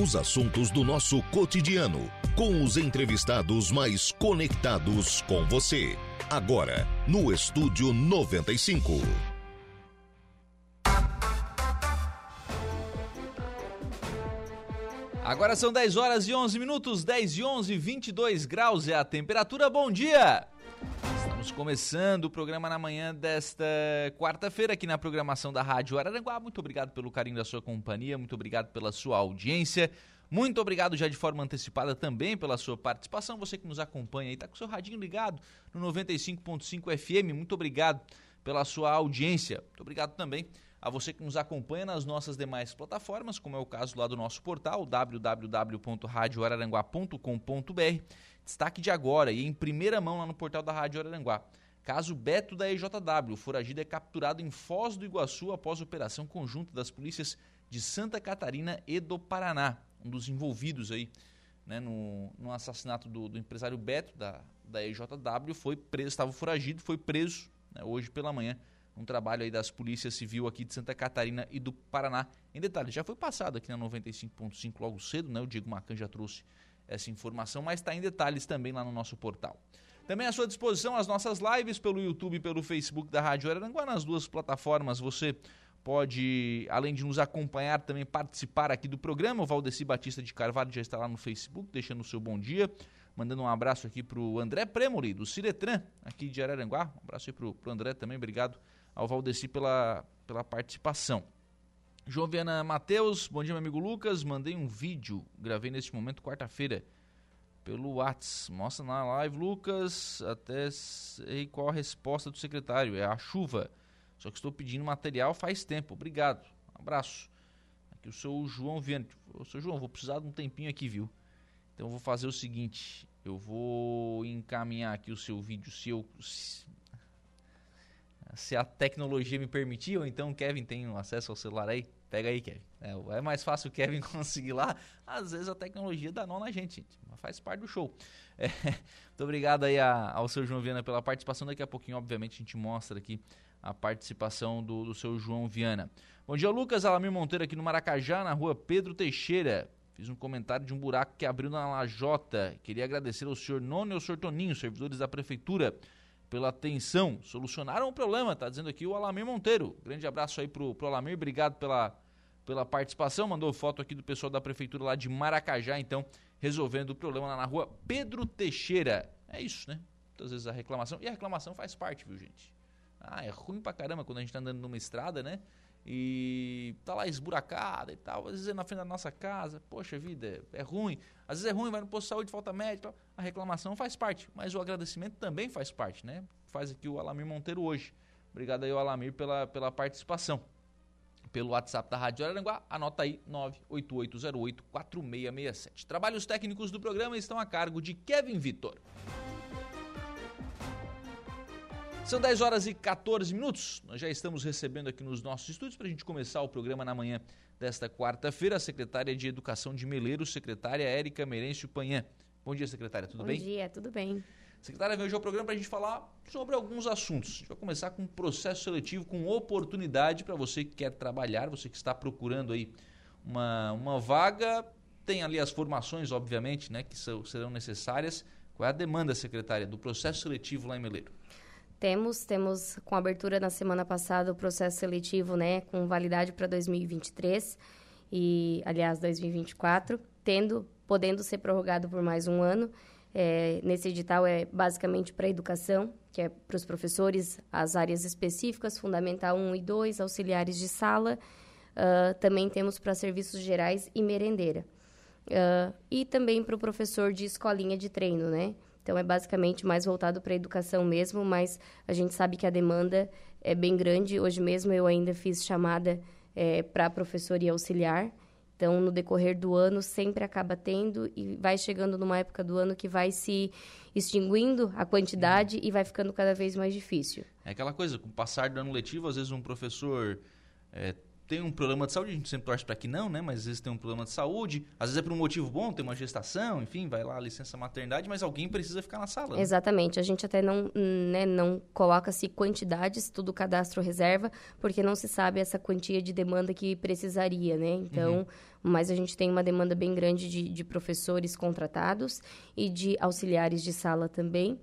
Os assuntos do nosso cotidiano, com os entrevistados mais conectados com você. Agora, no Estúdio 95. Agora são 10 horas e 11 minutos, 10 e 11, 22 graus é a temperatura. Bom dia! Começando o programa na manhã desta quarta-feira aqui na programação da Rádio Araranguá. Muito obrigado pelo carinho da sua companhia, muito obrigado pela sua audiência. Muito obrigado já de forma antecipada também pela sua participação. Você que nos acompanha aí, está com o seu radinho ligado no 95.5 FM. Muito obrigado pela sua audiência. Muito obrigado também a você que nos acompanha nas nossas demais plataformas, como é o caso lá do nosso portal www.radioararanguá.com.br. Destaque de agora e em primeira mão lá no portal da Rádio Araranguá. Caso Beto da EJW, o foragido é capturado em Foz do Iguaçu após operação conjunta das polícias de Santa Catarina e do Paraná. Um dos envolvidos aí né, no, no assassinato do, do, empresário Beto da, da EJW foi preso, estava foragido, foi preso né, hoje pela manhã um trabalho aí das polícias civil aqui de Santa Catarina e do Paraná. Em detalhes, já foi passado aqui na 95.5 logo cedo, né? O Diego Macan já trouxe essa informação, mas está em detalhes também lá no nosso portal. Também à sua disposição as nossas lives pelo YouTube e pelo Facebook da Rádio Araranguá, nas duas plataformas você pode, além de nos acompanhar, também participar aqui do programa. O Valdeci Batista de Carvalho já está lá no Facebook, deixando o seu bom dia. Mandando um abraço aqui para o André Premoli, do Ciretran, aqui de Araranguá. Um abraço aí para o André também, obrigado ao Valdeci pela, pela participação. João Viana Matheus, bom dia, meu amigo Lucas. Mandei um vídeo, gravei neste momento, quarta-feira, pelo Whats. Mostra na live, Lucas. Até sei qual a resposta do secretário. É a chuva. Só que estou pedindo material faz tempo. Obrigado. Um abraço. Aqui eu sou o João Viana. Eu sou João, vou precisar de um tempinho aqui, viu? Então eu vou fazer o seguinte. Eu vou encaminhar aqui o seu vídeo. Se eu, se a tecnologia me permitir, ou então o Kevin tem um acesso ao celular aí, pega aí, Kevin. É, é, mais fácil o Kevin conseguir lá. Às vezes a tecnologia dá nó na gente, gente. Mas faz parte do show. É, muito obrigado aí a, ao seu João Viana pela participação. Daqui a pouquinho, obviamente, a gente mostra aqui a participação do, do seu João Viana. Bom dia, Lucas Alamir Monteiro aqui no Maracajá, na rua Pedro Teixeira. Fiz um comentário de um buraco que abriu na Lajota. Queria agradecer ao senhor Nono e ao senhor Toninho, servidores da prefeitura pela atenção. Solucionaram o problema, tá dizendo aqui o Alamir Monteiro. Grande abraço aí pro, pro Alamir, obrigado pela, pela participação. Mandou foto aqui do pessoal da prefeitura lá de Maracajá, então, resolvendo o problema lá na rua Pedro Teixeira. É isso, né? Muitas vezes a reclamação. E a reclamação faz parte, viu, gente? Ah, é ruim pra caramba quando a gente tá andando numa estrada, né? E tá lá esburacada e tal, às vezes é na frente da nossa casa, poxa vida, é, é ruim. Às vezes é ruim, vai no posto de saúde, falta médico, a reclamação faz parte, mas o agradecimento também faz parte, né? Faz aqui o Alamir Monteiro hoje. Obrigado aí, Alamir, pela, pela participação. Pelo WhatsApp da Rádio Araranguá, anota aí 988084667. Trabalhos técnicos do programa estão a cargo de Kevin Vitor. São 10 horas e 14 minutos. Nós já estamos recebendo aqui nos nossos estúdios para a gente começar o programa na manhã desta quarta-feira a secretária de Educação de Meleiro, secretária Érica Merencio Panhã. Bom dia, secretária, tudo Bom bem? Bom dia, tudo bem. Secretária, veio ao programa para a gente falar sobre alguns assuntos. A gente vai começar com um processo seletivo com oportunidade para você que quer trabalhar, você que está procurando aí uma, uma vaga. Tem ali as formações, obviamente, né, que são, serão necessárias. Qual é a demanda, secretária, do processo seletivo lá em Meleiro? Temos, temos com abertura na semana passada o processo seletivo, né, com validade para 2023 e, aliás, 2024, tendo, podendo ser prorrogado por mais um ano. É, nesse edital é basicamente para educação, que é para os professores, as áreas específicas, Fundamental 1 e 2, auxiliares de sala. Uh, também temos para serviços gerais e merendeira. Uh, e também para o professor de escolinha de treino, né? Então, é basicamente mais voltado para a educação mesmo, mas a gente sabe que a demanda é bem grande. Hoje mesmo eu ainda fiz chamada é, para professor e auxiliar. Então, no decorrer do ano, sempre acaba tendo e vai chegando numa época do ano que vai se extinguindo a quantidade uhum. e vai ficando cada vez mais difícil. É aquela coisa, com o passar do ano letivo, às vezes um professor é, tem um problema de saúde, a gente sempre torce para que não, né? Mas às vezes tem um problema de saúde, às vezes é por um motivo bom, tem uma gestação, enfim, vai lá licença maternidade, mas alguém precisa ficar na sala. Né? Exatamente. A gente até não, né, não coloca-se quantidades, tudo cadastro reserva, porque não se sabe essa quantia de demanda que precisaria, né? Então, uhum. mas a gente tem uma demanda bem grande de, de professores contratados e de auxiliares de sala também,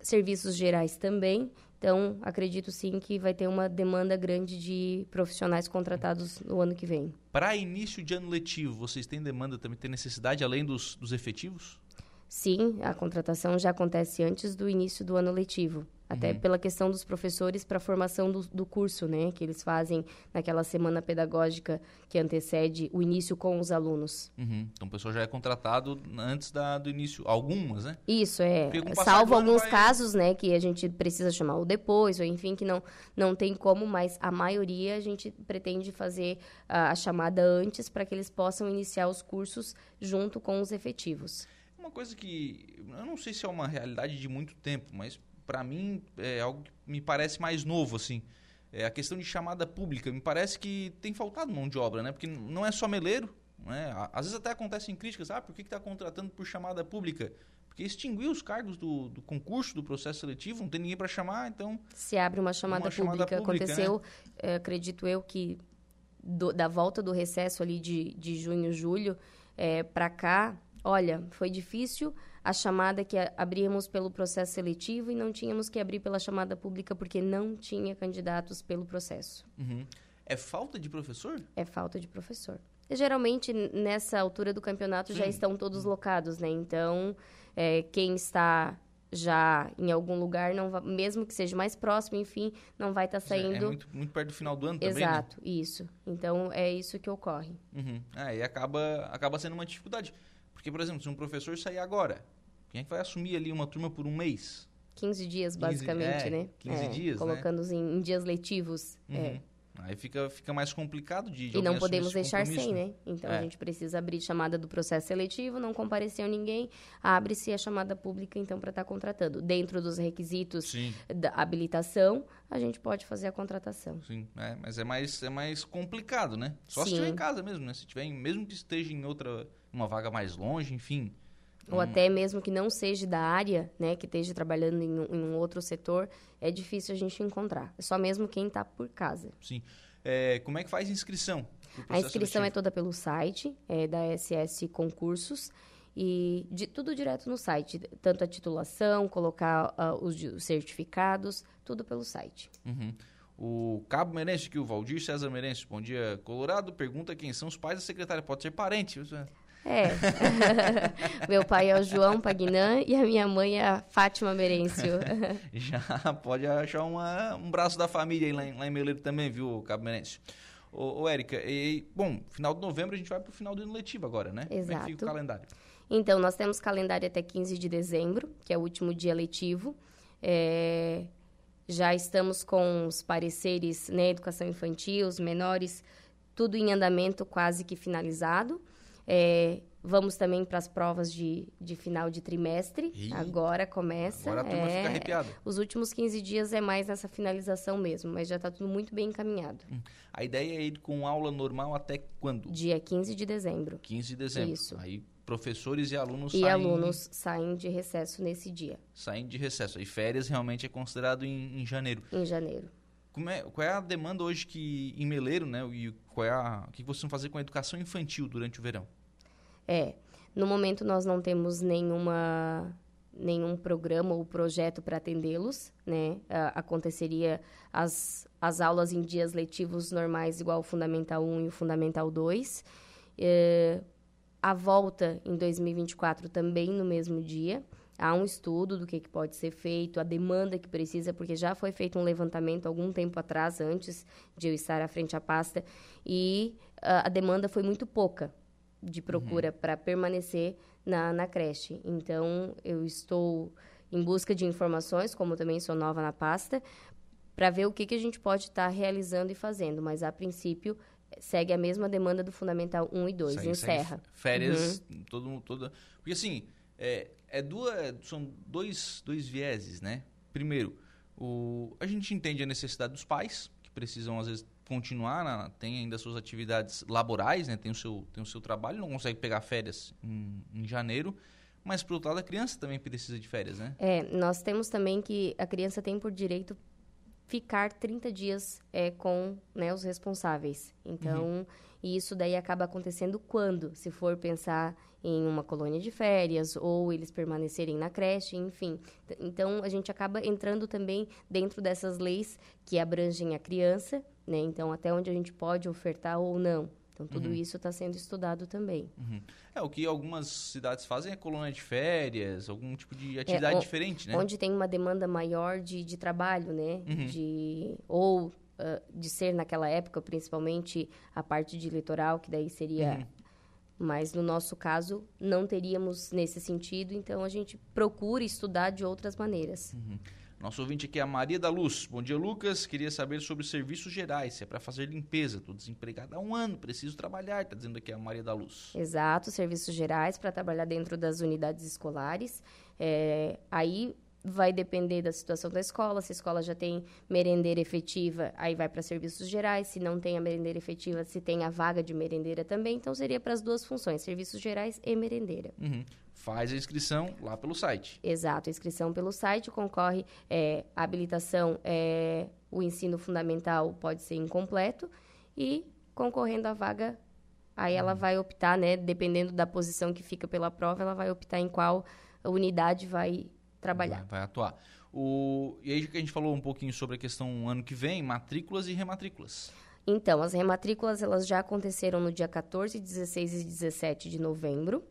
serviços gerais também. Então, acredito sim que vai ter uma demanda grande de profissionais contratados no ano que vem. Para início de ano letivo, vocês têm demanda, também tem necessidade, além dos, dos efetivos? Sim, a contratação já acontece antes do início do ano letivo. Até uhum. pela questão dos professores para a formação do, do, curso, né? Que eles fazem naquela semana pedagógica que antecede o início com os alunos. Uhum. Então o pessoal já é contratado antes da, do início, algumas, né? Isso, é. Salvo alguns vai... casos, né? Que a gente precisa chamar o depois, ou enfim, que não, não tem como, mas a maioria a gente pretende fazer a, a chamada antes para que eles possam iniciar os cursos junto com os efetivos. Uma coisa que eu não sei se é uma realidade de muito tempo, mas para mim, é algo que me parece mais novo, assim. É a questão de chamada pública. Me parece que tem faltado mão de obra, né? Porque não é só meleiro, né? Às vezes até acontecem críticas. Ah, por que está contratando por chamada pública? Porque extinguiu os cargos do, do concurso, do processo seletivo, não tem ninguém para chamar, então... Se abre uma chamada, uma pública. chamada pública. Aconteceu, né? acredito eu, que do, da volta do recesso ali de, de junho, julho, é, para cá, olha, foi difícil a chamada que abríamos pelo processo seletivo e não tínhamos que abrir pela chamada pública porque não tinha candidatos pelo processo. Uhum. É falta de professor? É falta de professor. E, geralmente, nessa altura do campeonato, Sim. já estão todos locados, né? Então, é, quem está já em algum lugar, não vai, mesmo que seja mais próximo, enfim, não vai estar tá saindo... É muito, muito, perto do final do ano também, né? Exato, né? isso. Então, é isso que ocorre. Uhum. É, e acaba, acaba sendo uma dificuldade. Porque, por exemplo, se um professor sair agora, quem é que vai assumir ali uma turma por um mês? 15 dias, basicamente, 15, é, né? 15 é, dias, Colocando né? em, em, dias letivos. É. Uhum. É. Aí fica, fica mais complicado de, de E não podemos deixar sem, né? Então é. a gente precisa abrir chamada do processo seletivo, não compareceu ninguém, abre-se a chamada pública então para estar tá contratando. Dentro dos requisitos Sim. da habilitação, a gente pode fazer a contratação. Sim, é, mas é mais, é mais complicado, né? Só Sim. se estiver em casa mesmo, né? Se tiver, mesmo que esteja em outra, uma vaga mais longe, enfim. Ou hum. até mesmo que não seja da área, né, que esteja trabalhando em um, em um, outro setor, é difícil a gente encontrar. É só mesmo quem está por casa. Sim. É, como é que faz a inscrição? A inscrição seletivo? é toda pelo site é, da SS Concursos e de, tudo direto no site, tanto a titulação, colocar uh, os, os, certificados, tudo pelo site. Uhum. O Cabo Merense, que o Valdir César Merense, bom dia, Colorado, pergunta quem são os pais da secretária. Pode ser parente. É. Meu pai é o João Pagnã e a minha mãe é a Fátima Merêncio. Já pode achar uma, um braço da família aí lá em, lá em Meleiro também, viu, Cabo Merêncio? Ô, ô Érica, e, bom, final de novembro a gente vai para o final do ano letivo agora, né? Exato. Como é fica o calendário? Então, nós temos calendário até 15 de dezembro, que é o último dia letivo. É, já estamos com os pareceres, né, educação infantil, os menores, tudo em andamento quase que finalizado. É, vamos também para as provas de, de final de trimestre. Ih, agora começa. Agora a turma é, fica arrepiada. Os últimos 15 dias é mais nessa finalização mesmo, mas já está tudo muito bem encaminhado. Hum. A ideia é ir com aula normal até quando? Dia 15 de dezembro. 15 de dezembro. Isso. Aí professores e alunos e saem... alunos saem de recesso nesse dia. Saem de recesso. E férias realmente é considerado em, em janeiro. Em janeiro. É, qual é a demanda hoje que em Meleiro, né? E qual é a, o que vocês vão fazer com a educação infantil durante o verão? É, no momento nós não temos nenhuma nenhum programa ou projeto para atendê-los, né? aconteceria as, as aulas em dias letivos normais, igual o Fundamental 1 e o Fundamental 2. É, a volta em 2024 também no mesmo dia. Há um estudo do que, que pode ser feito, a demanda que precisa, porque já foi feito um levantamento algum tempo atrás, antes de eu estar à frente à pasta, e uh, a demanda foi muito pouca de procura uhum. para permanecer na, na creche. Então, eu estou em busca de informações, como também sou nova na pasta, para ver o que, que a gente pode estar tá realizando e fazendo. Mas, a princípio, segue a mesma demanda do Fundamental 1 e 2, segue, encerra. Segue férias, uhum. todo, todo... Porque, assim, é, é duas, são dois, dois vieses, né? Primeiro, o, a gente entende a necessidade dos pais, que precisam, às vezes, continuar, na, tem ainda suas atividades laborais, né? Tem o seu, tem o seu trabalho, não consegue pegar férias em, em janeiro. Mas, por outro lado, a criança também precisa de férias, né? É, nós temos também que a criança tem por direito ficar 30 dias é, com né, os responsáveis. Então, uhum. Isso daí acaba acontecendo quando? Se for pensar em uma colônia de férias ou eles permanecerem na creche, enfim. Então, a gente acaba entrando também dentro dessas leis que abrangem a criança, né? Então, até onde a gente pode ofertar ou não. Então, tudo uhum. isso está sendo estudado também. Uhum. É, o que algumas cidades fazem é colônia de férias, algum tipo de atividade é, diferente, né? Onde tem uma demanda maior de, de trabalho, né? Uhum. De, ou uh, de ser, naquela época, principalmente a parte de litoral, que daí seria... Uhum. Mas, no nosso caso, não teríamos nesse sentido, então a gente procura estudar de outras maneiras. Uhum. Nosso ouvinte aqui é a Maria da Luz. Bom dia, Lucas. Queria saber sobre serviços gerais, se é para fazer limpeza. Estou desempregada há um ano, preciso trabalhar, está dizendo aqui a Maria da Luz. Exato, serviços gerais para trabalhar dentro das unidades escolares. É, aí vai depender da situação da escola. Se a escola já tem merendeira efetiva, aí vai para serviços gerais. Se não tem a merendeira efetiva, se tem a vaga de merendeira também. Então, seria para as duas funções, serviços gerais e merendeira. Uhum faz a inscrição lá pelo site. Exato, inscrição pelo site, concorre é, a habilitação, é, o ensino fundamental pode ser incompleto e concorrendo à vaga, aí ela uhum. vai optar, né, dependendo da posição que fica pela prova, ela vai optar em qual unidade vai trabalhar. Vai, vai atuar. O, e aí que a gente falou um pouquinho sobre a questão ano que vem, matrículas e rematrículas. Então, as rematrículas elas já aconteceram no dia 14, 16 e 17 de novembro.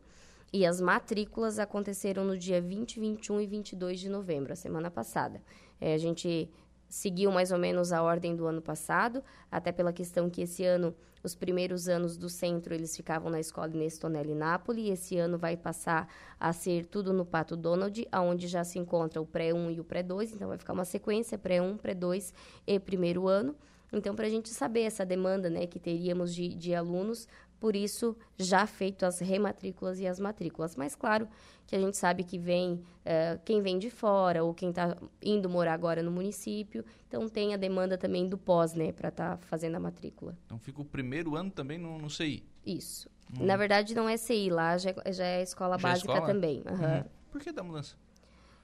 E as matrículas aconteceram no dia 20, 21 e 22 de novembro, a semana passada. É, a gente seguiu mais ou menos a ordem do ano passado, até pela questão que esse ano, os primeiros anos do centro, eles ficavam na escola Inês Tonelli Nápoles, e esse ano vai passar a ser tudo no Pato Donald, onde já se encontra o pré-1 e o pré-2, então vai ficar uma sequência, pré-1, pré-2 e primeiro ano. Então, para a gente saber essa demanda né, que teríamos de, de alunos, por isso já feito as rematrículas e as matrículas. Mas claro que a gente sabe que vem uh, quem vem de fora ou quem está indo morar agora no município, então tem a demanda também do pós, né, para estar tá fazendo a matrícula. Então fica o primeiro ano também no, no CI? Isso. Hum. Na verdade não é CI, lá já, é, já é escola já é básica escola? também. Uhum. Uhum. Por que da mudança?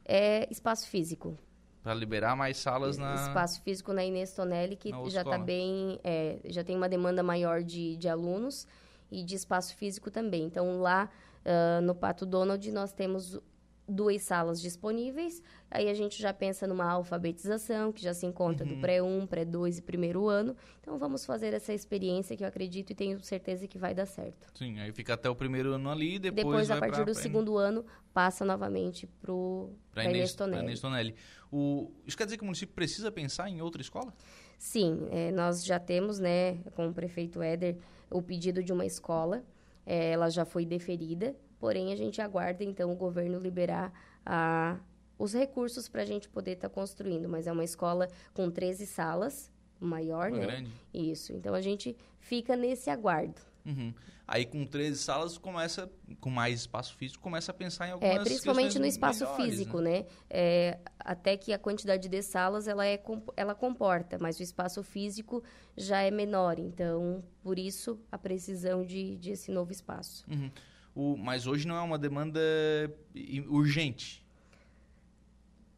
É espaço físico. Para liberar mais salas na... Espaço físico na Inês Tonelli, que já está bem... É, já tem uma demanda maior de, de alunos e de espaço físico também. Então, lá uh, no Pato Donald, nós temos duas salas disponíveis. Aí a gente já pensa numa alfabetização, que já se encontra uhum. do pré-1, pré-2 e primeiro ano. Então vamos fazer essa experiência que eu acredito e tenho certeza que vai dar certo. Sim, aí fica até o primeiro ano ali, depois Depois, a partir do segundo ano, passa novamente para o Inês Tonelli. O, isso quer dizer que o município precisa pensar em outra escola? Sim, é, nós já temos, né, com o prefeito Éder, o pedido de uma escola. É, ela já foi deferida, porém a gente aguarda então o governo liberar a, os recursos para a gente poder estar tá construindo. Mas é uma escola com 13 salas, maior, né? Grande. Isso. Então a gente fica nesse aguardo. Uhum. Aí com 13 salas começa, com mais espaço físico, começa a pensar em é, algumas É, principalmente no espaço melhores, físico, né? né? É, até que a quantidade de salas ela, é, ela comporta, mas o espaço físico já é menor. Então, por isso, a precisão de, de esse novo espaço. Uhum. O, mas hoje não é uma demanda urgente?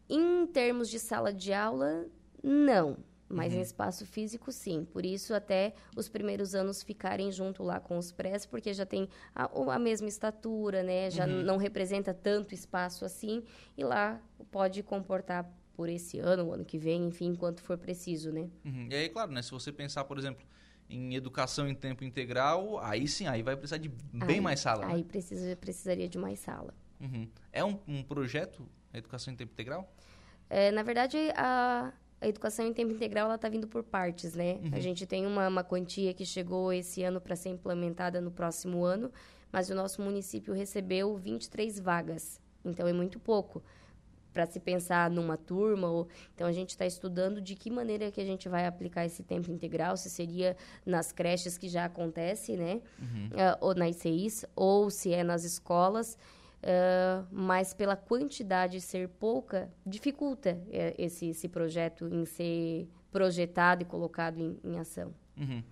Em termos de sala de aula, não. Mas uhum. em espaço físico, sim. Por isso, até os primeiros anos ficarem junto lá com os prés, porque já tem a, a mesma estatura, né? Já uhum. não representa tanto espaço assim. E lá pode comportar por esse ano, o ano que vem, enfim, enquanto for preciso, né? Uhum. E aí, claro, né? Se você pensar, por exemplo, em educação em tempo integral, aí sim, aí vai precisar de bem aí, mais sala. Né? Aí precisa, precisaria de mais sala. Uhum. É um, um projeto, a educação em tempo integral? É, na verdade, a, a educação em tempo integral está vindo por partes, né? Uhum. A gente tem uma, uma quantia que chegou esse ano para ser implementada no próximo ano, mas o nosso município recebeu 23 vagas. Então, é muito pouco para se pensar numa turma. Ou... Então, a gente está estudando de que maneira que a gente vai aplicar esse tempo integral, se seria nas creches que já acontece, né? Uhum. Uh, ou nas ICIs, ou se é nas escolas. Uh, mas pela quantidade ser pouca, dificulta uh, esse, esse projeto em ser projetado e colocado em, em ação. Uhum.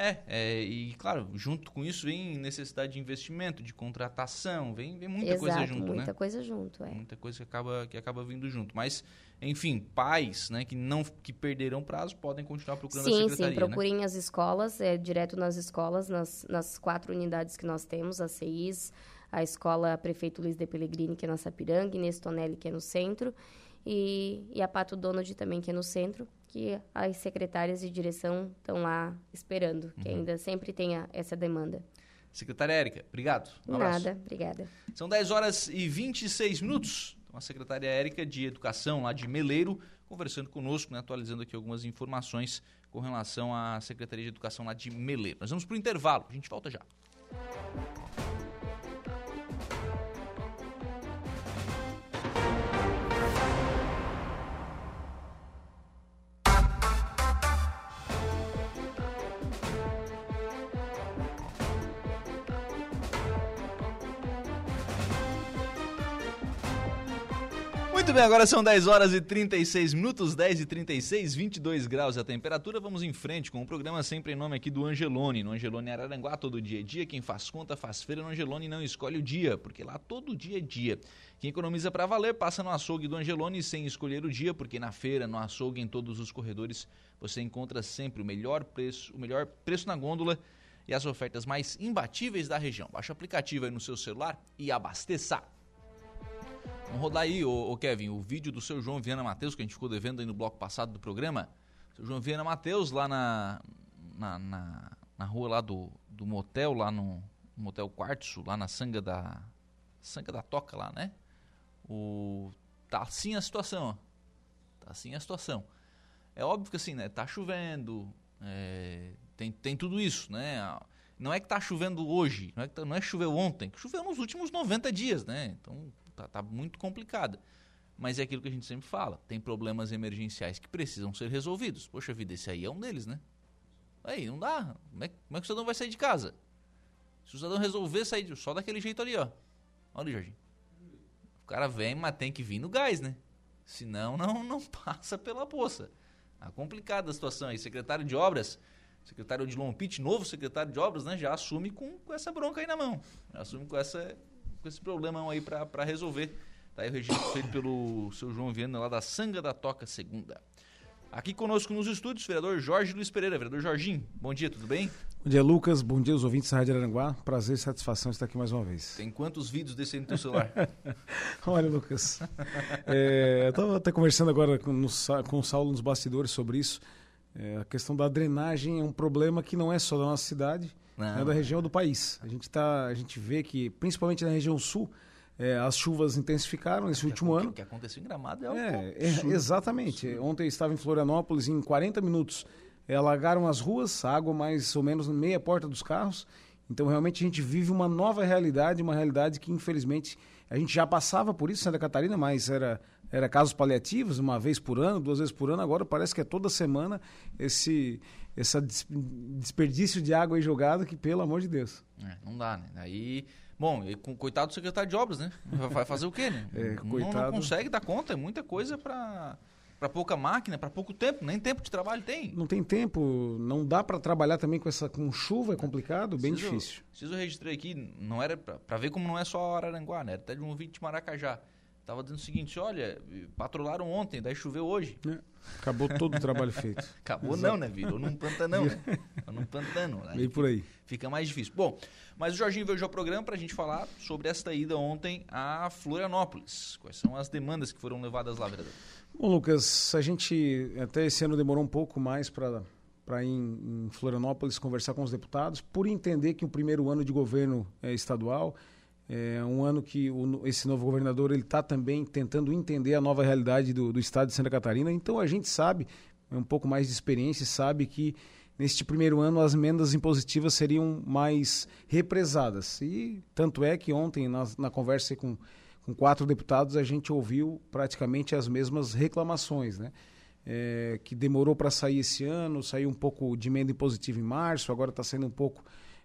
É, é, e claro, junto com isso vem necessidade de investimento, de contratação, vem, vem muita Exato, coisa junto, muita né? Muita coisa junto, é. Muita coisa que acaba, que acaba vindo junto. Mas, enfim, pais né, que não que perderam prazo podem continuar procurando sim, a secretaria, Sim, procurem né? as escolas, é, direto nas escolas, nas, nas quatro unidades que nós temos, a CIS, a Escola Prefeito Luiz de Pellegrini, que é na Sapiranga, Inês Tonelli, que é no centro, e, e a Pato Donald também, que é no centro, que as secretárias de direção estão lá esperando, que uhum. ainda sempre tenha essa demanda. Secretária Érica, obrigado. Um Nada, obrigada. São 10 horas e 26 minutos. Então, a secretária Érica de Educação, lá de Meleiro, conversando conosco, né, atualizando aqui algumas informações com relação à Secretaria de Educação lá de Meleiro. Nós vamos para o intervalo, a gente volta já. Muito bem, agora são 10 horas e 36 minutos, 10 e 36, 22 graus a temperatura. Vamos em frente com o programa sempre em nome aqui do Angelone. No Angelone Araranguá, todo dia é dia. Quem faz conta, faz feira no Angelone não escolhe o dia, porque lá todo dia é dia. Quem economiza para valer, passa no açougue do Angelone sem escolher o dia, porque na feira, no açougue, em todos os corredores, você encontra sempre o melhor preço, o melhor preço na gôndola e as ofertas mais imbatíveis da região. Baixe o aplicativo aí no seu celular e abasteça. Vamos rodar aí, ô, ô, Kevin, o vídeo do seu João Viana Matheus, que a gente ficou devendo aí no bloco passado do programa. Seu João Viana Matheus, lá na, na, na, na, rua lá do, do motel, lá no, no motel Quartzo, lá na Sanga da. Sanga da Toca lá, né? O, tá assim a situação, ó. Tá assim a situação. É óbvio que assim, né? Tá chovendo, é, tem, tem tudo isso, né? Não é que tá chovendo hoje, não é que tá, não é choveu ontem, choveu nos últimos 90 dias, né? Então tá, tá muito complicada. Mas é aquilo que a gente sempre fala, tem problemas emergenciais que precisam ser resolvidos. Poxa vida, esse aí é um deles, né? Aí, não dá. Como é, como é que o cidadão vai sair de casa? Se o cidadão resolver sair só daquele jeito ali, ó. Olha, Jorginho. O cara vem, mas tem que vir no gás, né? Senão, não, não passa pela poça. Tá complicada a situação aí. Secretário de Obras, secretário de Lompite, novo secretário de Obras, né? Já assume com, com essa bronca aí na mão. Já assume com essa, com esse problemão aí para resolver. Tá aí o registro feito pelo seu João Viana lá da Sanga da Toca Segunda. Aqui conosco nos estúdios, vereador Jorge Luiz Pereira. Vereador Jorginho, bom dia, tudo bem? Bom dia, Lucas. Bom dia, os ouvintes da Rádio Aranguá. Prazer e satisfação estar aqui mais uma vez. Tem quantos vídeos desse aí no teu celular? Olha, Lucas, é, eu estava até conversando agora com, no, com o Saulo nos bastidores sobre isso. É, a questão da drenagem é um problema que não é só da nossa cidade, é da região do país. A gente, tá, a gente vê que, principalmente na região sul, é, as chuvas intensificaram nesse último ano. O que aconteceu em Gramado é, é, é Exatamente. Ontem eu estava em Florianópolis, em 40 minutos é, alagaram as ruas, água mais ou menos meia porta dos carros. Então, realmente, a gente vive uma nova realidade, uma realidade que, infelizmente, a gente já passava por isso em Santa Catarina, mas era, era casos paliativos, uma vez por ano, duas vezes por ano. Agora parece que é toda semana esse, esse desperdício de água aí jogado que, pelo amor de Deus. É, não dá, né? Aí, bom, e com, coitado do secretário de obras, né? Vai fazer o quê, né? É, coitado. Não, não consegue dar conta, é muita coisa para para pouca máquina, para pouco tempo, nem tempo de trabalho tem. Não tem tempo, não dá para trabalhar também com essa com chuva, é complicado, bem preciso, difícil. Preciso registrar aqui, não era para ver como não é só Araranguá, né? Era até de um ouvinte de Maracajá. Tava dizendo o seguinte, olha, patrolaram ontem, daí choveu hoje. É, acabou todo o trabalho feito. Acabou Exato. não, né? Virou num pantanão, né? num pantano. Né? Meio por aí. Fica mais difícil. Bom, mas o Jorginho veio ao programa para a gente falar sobre esta ida ontem a Florianópolis. Quais são as demandas que foram levadas lá, vereador? Bom, Lucas, a gente até esse ano demorou um pouco mais para para ir em, em, Florianópolis conversar com os deputados, por entender que o primeiro ano de governo é estadual é um ano que o, esse novo governador ele está também tentando entender a nova realidade do, do estado de Santa Catarina. Então a gente sabe, é um pouco mais de experiência, sabe que neste primeiro ano as emendas impositivas seriam mais represadas. E tanto é que ontem, na, na conversa com com quatro deputados, a gente ouviu praticamente as mesmas reclamações, né? É, que demorou para sair esse ano, saiu um pouco de emenda impositiva em março, agora está saindo um pouco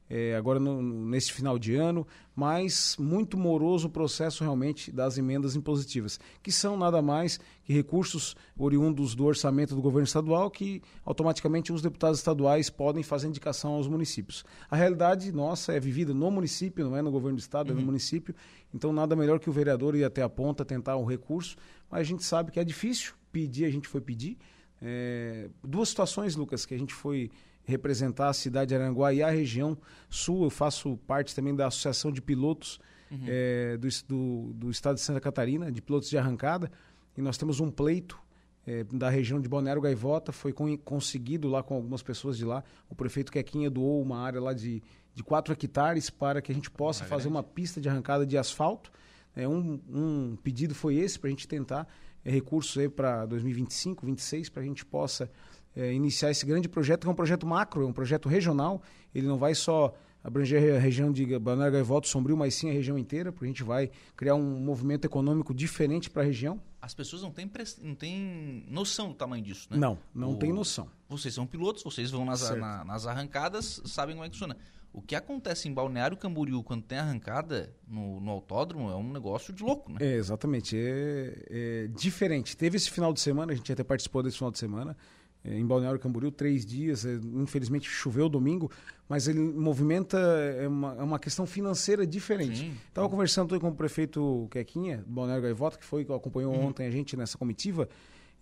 é, agora no, nesse final de ano, mas muito moroso o processo realmente das emendas impositivas, que são nada mais que recursos oriundos do orçamento do governo estadual que automaticamente os deputados estaduais podem fazer indicação aos municípios. A realidade nossa é vivida no município, não é no governo do estado, uhum. é no uhum. município, então nada melhor que o vereador ir até a ponta tentar um recurso, mas a gente sabe que é difícil pedir, a gente foi pedir. É, duas situações, Lucas, que a gente foi representar a cidade de Aranguá e a região sul. Eu faço parte também da Associação de Pilotos uhum. é, do, do, do, estado de Santa Catarina, de pilotos de arrancada, e nós temos um pleito é, da região de Balneário Gaivota, foi com, conseguido lá com algumas pessoas de lá. O prefeito Quequinha doou uma área lá de, de 4 hectares para que a gente possa é fazer uma pista de arrancada de asfalto. É, um, um pedido foi esse para a gente tentar é, recursos para 2025, 2026, para a gente possa é, iniciar esse grande projeto, que é um projeto macro, é um projeto regional. Ele não vai só abranger a região de Balneário Gaivota Sombrio, mas sim a região inteira, porque a gente vai criar um movimento econômico diferente para a região. As pessoas não têm, não têm noção do tamanho disso, né? Não, não o... tem noção. Vocês são pilotos, vocês vão nas, na, nas arrancadas, sabem como é que funciona. O que acontece em Balneário Camboriú quando tem arrancada no, no autódromo é um negócio de louco, né? É, exatamente. É, é, diferente. Teve esse final de semana, a gente até participou desse final de semana, em Balneário Camboriú, três dias. É, infelizmente choveu domingo, mas ele movimenta é uma, é uma questão financeira diferente. Estava conversando com o prefeito Quequinha, Balneário Gaivota, que foi que acompanhou uhum. ontem a gente nessa comitiva.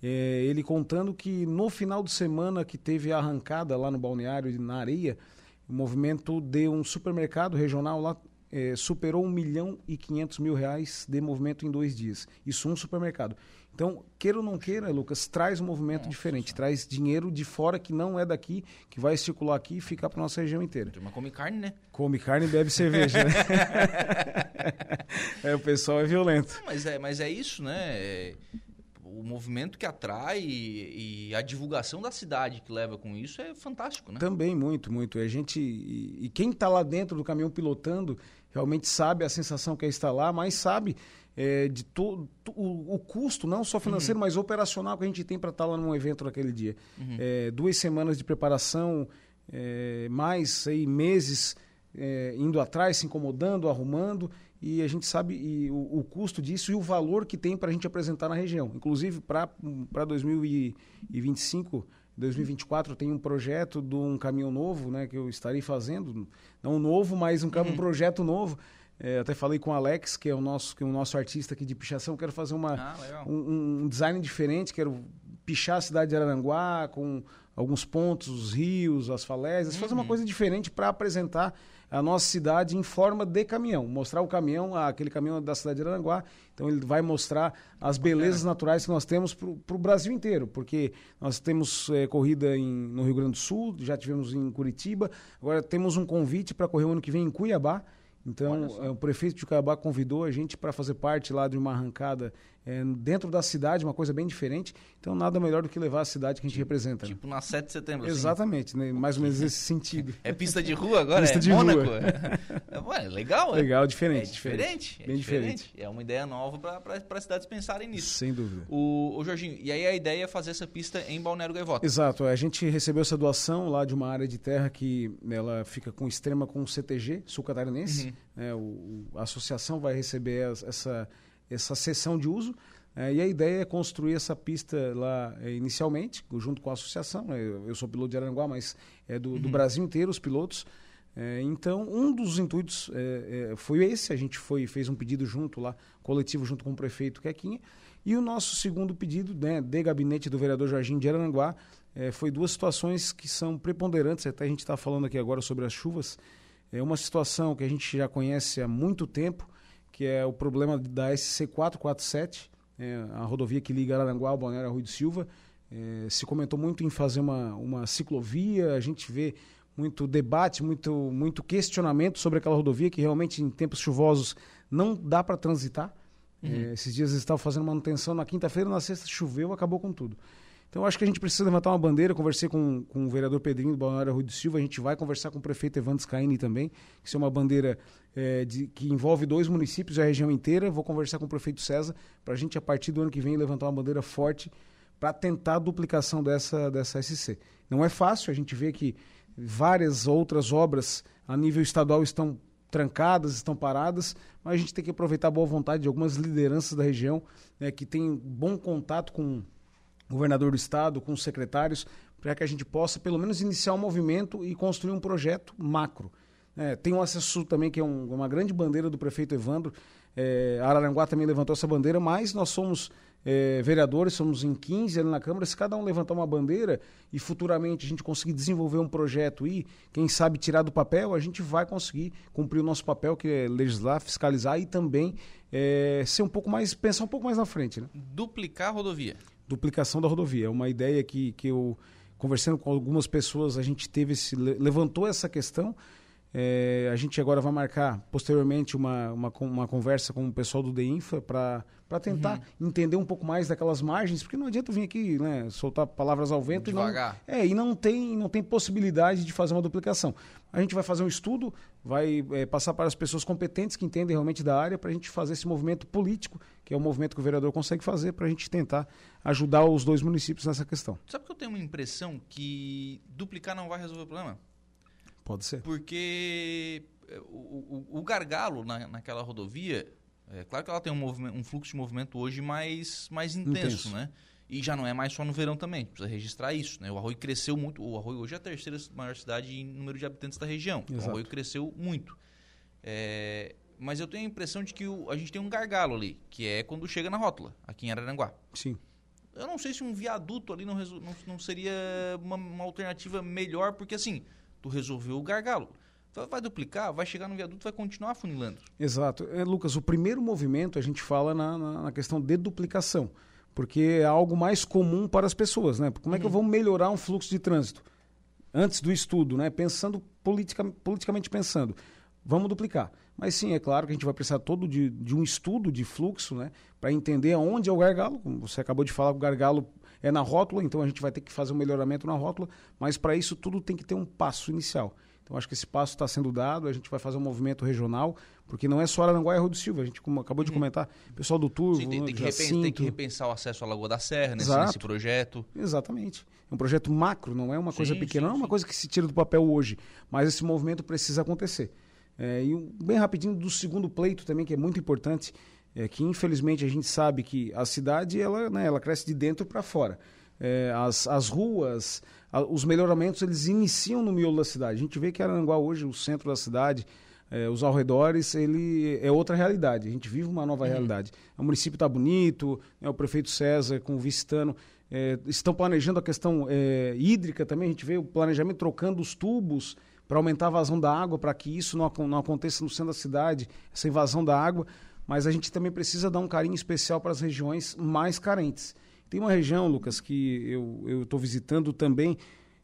É, ele contando que no final de semana que teve a arrancada lá no balneário, na areia, o movimento de um supermercado regional lá é, superou 1 milhão e 500 mil reais de movimento em dois dias. Isso um supermercado. Então, queira ou não queira, Lucas, traz um movimento nossa, diferente, nossa. traz dinheiro de fora que não é daqui, que vai circular aqui e ficar para nossa região inteira. Mas come carne, né? Come carne e bebe cerveja, né? é, o pessoal é violento. Não, mas, é, mas é isso, né? É, o movimento que atrai e, e, a divulgação da cidade que leva com isso é fantástico, né? Também, muito, muito. A gente, e, e quem está lá dentro do caminhão pilotando realmente sabe a sensação que é estar lá, mas sabe é, de todo o, o, custo, não só financeiro, uhum. mas operacional que a gente tem para estar tá lá num evento naquele dia. Uhum. É, duas semanas de preparação, é, mais aí, meses é, indo atrás, se incomodando, arrumando, e a gente sabe o, o, custo disso e o valor que tem para a gente apresentar na região. Inclusive, para 2025, 2024, tem um projeto de um caminhão novo né, que eu estarei fazendo, não novo, mas um, uhum. um projeto novo é, até falei com o Alex, que é o nosso, que é o nosso artista aqui de pichação. Quero fazer uma, ah, um, um, design diferente. Quero pichar a cidade de Araranguá com alguns pontos, os rios, as falésias. Uhum. Fazer uma uhum. coisa diferente para apresentar a nossa cidade em forma de caminhão. Mostrar o caminhão, aquele caminhão da cidade de Aranguá. Então ele vai mostrar as belezas naturais que nós temos para o Brasil inteiro. Porque nós temos é, corrida em, no Rio Grande do Sul, já tivemos em Curitiba. Agora temos um convite para correr o ano que vem em Cuiabá. Então, é, o prefeito de Cuiabá convidou a gente para fazer parte lá de uma arrancada é, dentro da cidade, uma coisa bem diferente. Então, nada melhor do que levar a cidade que a gente tipo, representa. Tipo né? na 7 de setembro. Assim. Exatamente, né? mais ou menos nesse sentido. É pista de rua agora? Pista é de Mônaco? rua. É, legal, é? Legal, diferente. É diferente. É bem diferente. diferente. É uma ideia nova para as cidades pensarem nisso. Sem dúvida. O, o Jorginho, e aí a ideia é fazer essa pista em Balneário Gaivota. Exato. A gente recebeu essa doação lá de uma área de terra que ela fica com extrema com o CTG, sul catarinense. Uhum. É, o, a associação vai receber essa, essa sessão de uso é, e a ideia é construir essa pista lá é, inicialmente, junto com a associação. É, eu sou piloto de Aranguá, mas é do, do uhum. Brasil inteiro os pilotos. É, então, um dos intuitos é, foi esse. A gente foi fez um pedido junto lá, coletivo junto com o prefeito Quequinha. E o nosso segundo pedido, né, de gabinete do vereador Jorginho de Aranguá, foi duas situações que são preponderantes. Até a gente está falando aqui agora sobre as chuvas. É uma situação que a gente já conhece há muito tempo, que é o problema da SC 447, é, a rodovia que liga Araranguá ao Balneário Rui de Silva. É, se comentou muito em fazer uma, uma ciclovia, a gente vê muito debate, muito, muito questionamento sobre aquela rodovia que realmente em tempos chuvosos não dá para transitar. Uhum. É, esses dias eles estavam fazendo manutenção na quinta-feira, na sexta choveu, acabou com tudo. Então acho que a gente precisa levantar uma bandeira. Conversei com, com o vereador Pedrinho do Balneário Rui do Silva, a gente vai conversar com o prefeito Evandro Scaini também, que isso é uma bandeira é, de, que envolve dois municípios e a região inteira. Vou conversar com o prefeito César para a gente, a partir do ano que vem, levantar uma bandeira forte para tentar a duplicação dessa, dessa SC. Não é fácil, a gente vê que várias outras obras a nível estadual estão trancadas, estão paradas, mas a gente tem que aproveitar a boa vontade de algumas lideranças da região né, que têm bom contato com governador do estado, com os secretários, para que a gente possa pelo menos iniciar um movimento e construir um projeto macro. É, tem o Acesso também, que é um, uma grande bandeira do prefeito Evandro. É, Araranguá também levantou essa bandeira, mas nós somos é, vereadores, somos em 15 ali na Câmara. Se cada um levantar uma bandeira e futuramente a gente conseguir desenvolver um projeto e, quem sabe, tirar do papel, a gente vai conseguir cumprir o nosso papel, que é legislar, fiscalizar e também é, ser um pouco mais, pensar um pouco mais na frente. Né? Duplicar a rodovia. Duplicação da rodovia. É uma ideia que, que eu, conversando com algumas pessoas, a gente teve esse, levantou essa questão é, a gente agora vai marcar posteriormente uma, uma, uma conversa com o pessoal do DEINFA para tentar uhum. entender um pouco mais daquelas margens, porque não adianta vir aqui né, soltar palavras ao vento Devagar. e não, é, e não tem, não tem possibilidade de fazer uma duplicação. A gente vai fazer um estudo, vai é, passar para as pessoas competentes que entendem realmente da área para a gente fazer esse movimento político, que é o movimento que o vereador consegue fazer para a gente tentar ajudar os dois municípios nessa questão. Sabe que eu tenho uma impressão que duplicar não vai resolver o problema? Pode ser. Porque eh, o, o, o gargalo na, naquela rodovia, é claro que ela tem um, um fluxo de movimento hoje mais, mais intenso, intenso, né? E já não é mais só no verão também, precisa registrar isso, né? O Arroio cresceu muito, o Arroio hoje é a terceira maior cidade em número de habitantes da região. Exato. O Arroio cresceu muito. É, mas eu tenho a impressão de que o, a gente tem um gargalo ali, que é quando chega na rótula, aqui em Araranguá. Sim. Eu não sei se um viaduto ali não, não, não seria uma, uma alternativa melhor, porque assim, tu resolveu o gargalo. Vai duplicar, vai chegar no viaduto, vai continuar funilando. Exato. É, Lucas, o primeiro movimento a gente fala na, na, na, questão de duplicação, porque é algo mais comum para as pessoas, né? Como é que eu uhum. vou melhorar um fluxo de trânsito? Antes do estudo, né? Pensando politica, politicamente pensando, vamos duplicar. Mas sim, é claro que a gente vai precisar todo de, de um estudo de fluxo, né? Para entender aonde é o gargalo. Como você acabou de falar, o gargalo é na rótula, então a gente vai ter que fazer um melhoramento na rótula, mas para isso tudo tem que ter um passo inicial. Então acho que esse passo está sendo dado, a gente vai fazer um movimento regional, porque não é só Aranguá e Rua do Silva, a gente como acabou de uhum. comentar, pessoal do Turvo, Sim, tem, tem, que repensar, tem, que repensar, o acesso à Lagoa da Serra nesse, nesse, projeto. Exatamente. É um projeto macro, não é uma sim, coisa pequena, sim, não é uma coisa que se tira do papel hoje, mas esse movimento precisa acontecer. É, e bem rapidinho do segundo pleito também, que é muito importante, é que infelizmente a gente sabe que a cidade ela, né, ela cresce de dentro para fora. É, as, as ruas, a, os melhoramentos eles iniciam no miolo da cidade. A gente vê que Aranguá hoje, o centro da cidade, é, os arredores, ele é outra realidade. A gente vive uma nova uhum. realidade. O município está bonito, né, o prefeito César com o Vistano é, estão planejando a questão é, hídrica também. A gente vê o planejamento trocando os tubos para aumentar a vazão da água, para que isso não, não aconteça no centro da cidade, essa invasão da água mas a gente também precisa dar um carinho especial para as regiões mais carentes. Tem uma região, Lucas, que eu estou visitando também.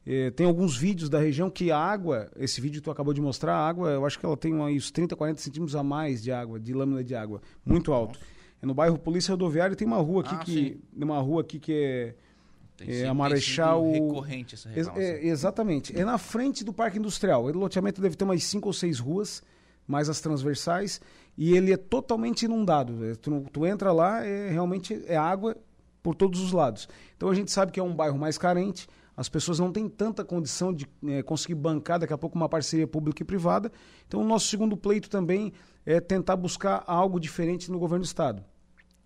Eh, tem alguns vídeos da região que a água, esse vídeo que tu acabou de mostrar, a água, eu acho que ela tem uns 30, 40 centímetros a mais de água, de lâmina de água, muito alto. É no bairro Polícia Rodoviária tem uma rua aqui ah, que. Sim. Uma rua aqui que é. Tem é, a Marechal. recorrente essa reclamação. É, exatamente. É na frente do Parque Industrial. O loteamento deve ter umas cinco ou seis ruas, mais as transversais e ele é totalmente inundado. Tu, tu entra lá, é realmente é água por todos os lados. Então a gente sabe que é um bairro mais carente, as pessoas não têm tanta condição de é, conseguir bancar daqui a pouco uma parceria pública e privada. Então o nosso segundo pleito também é tentar buscar algo diferente no governo do estado,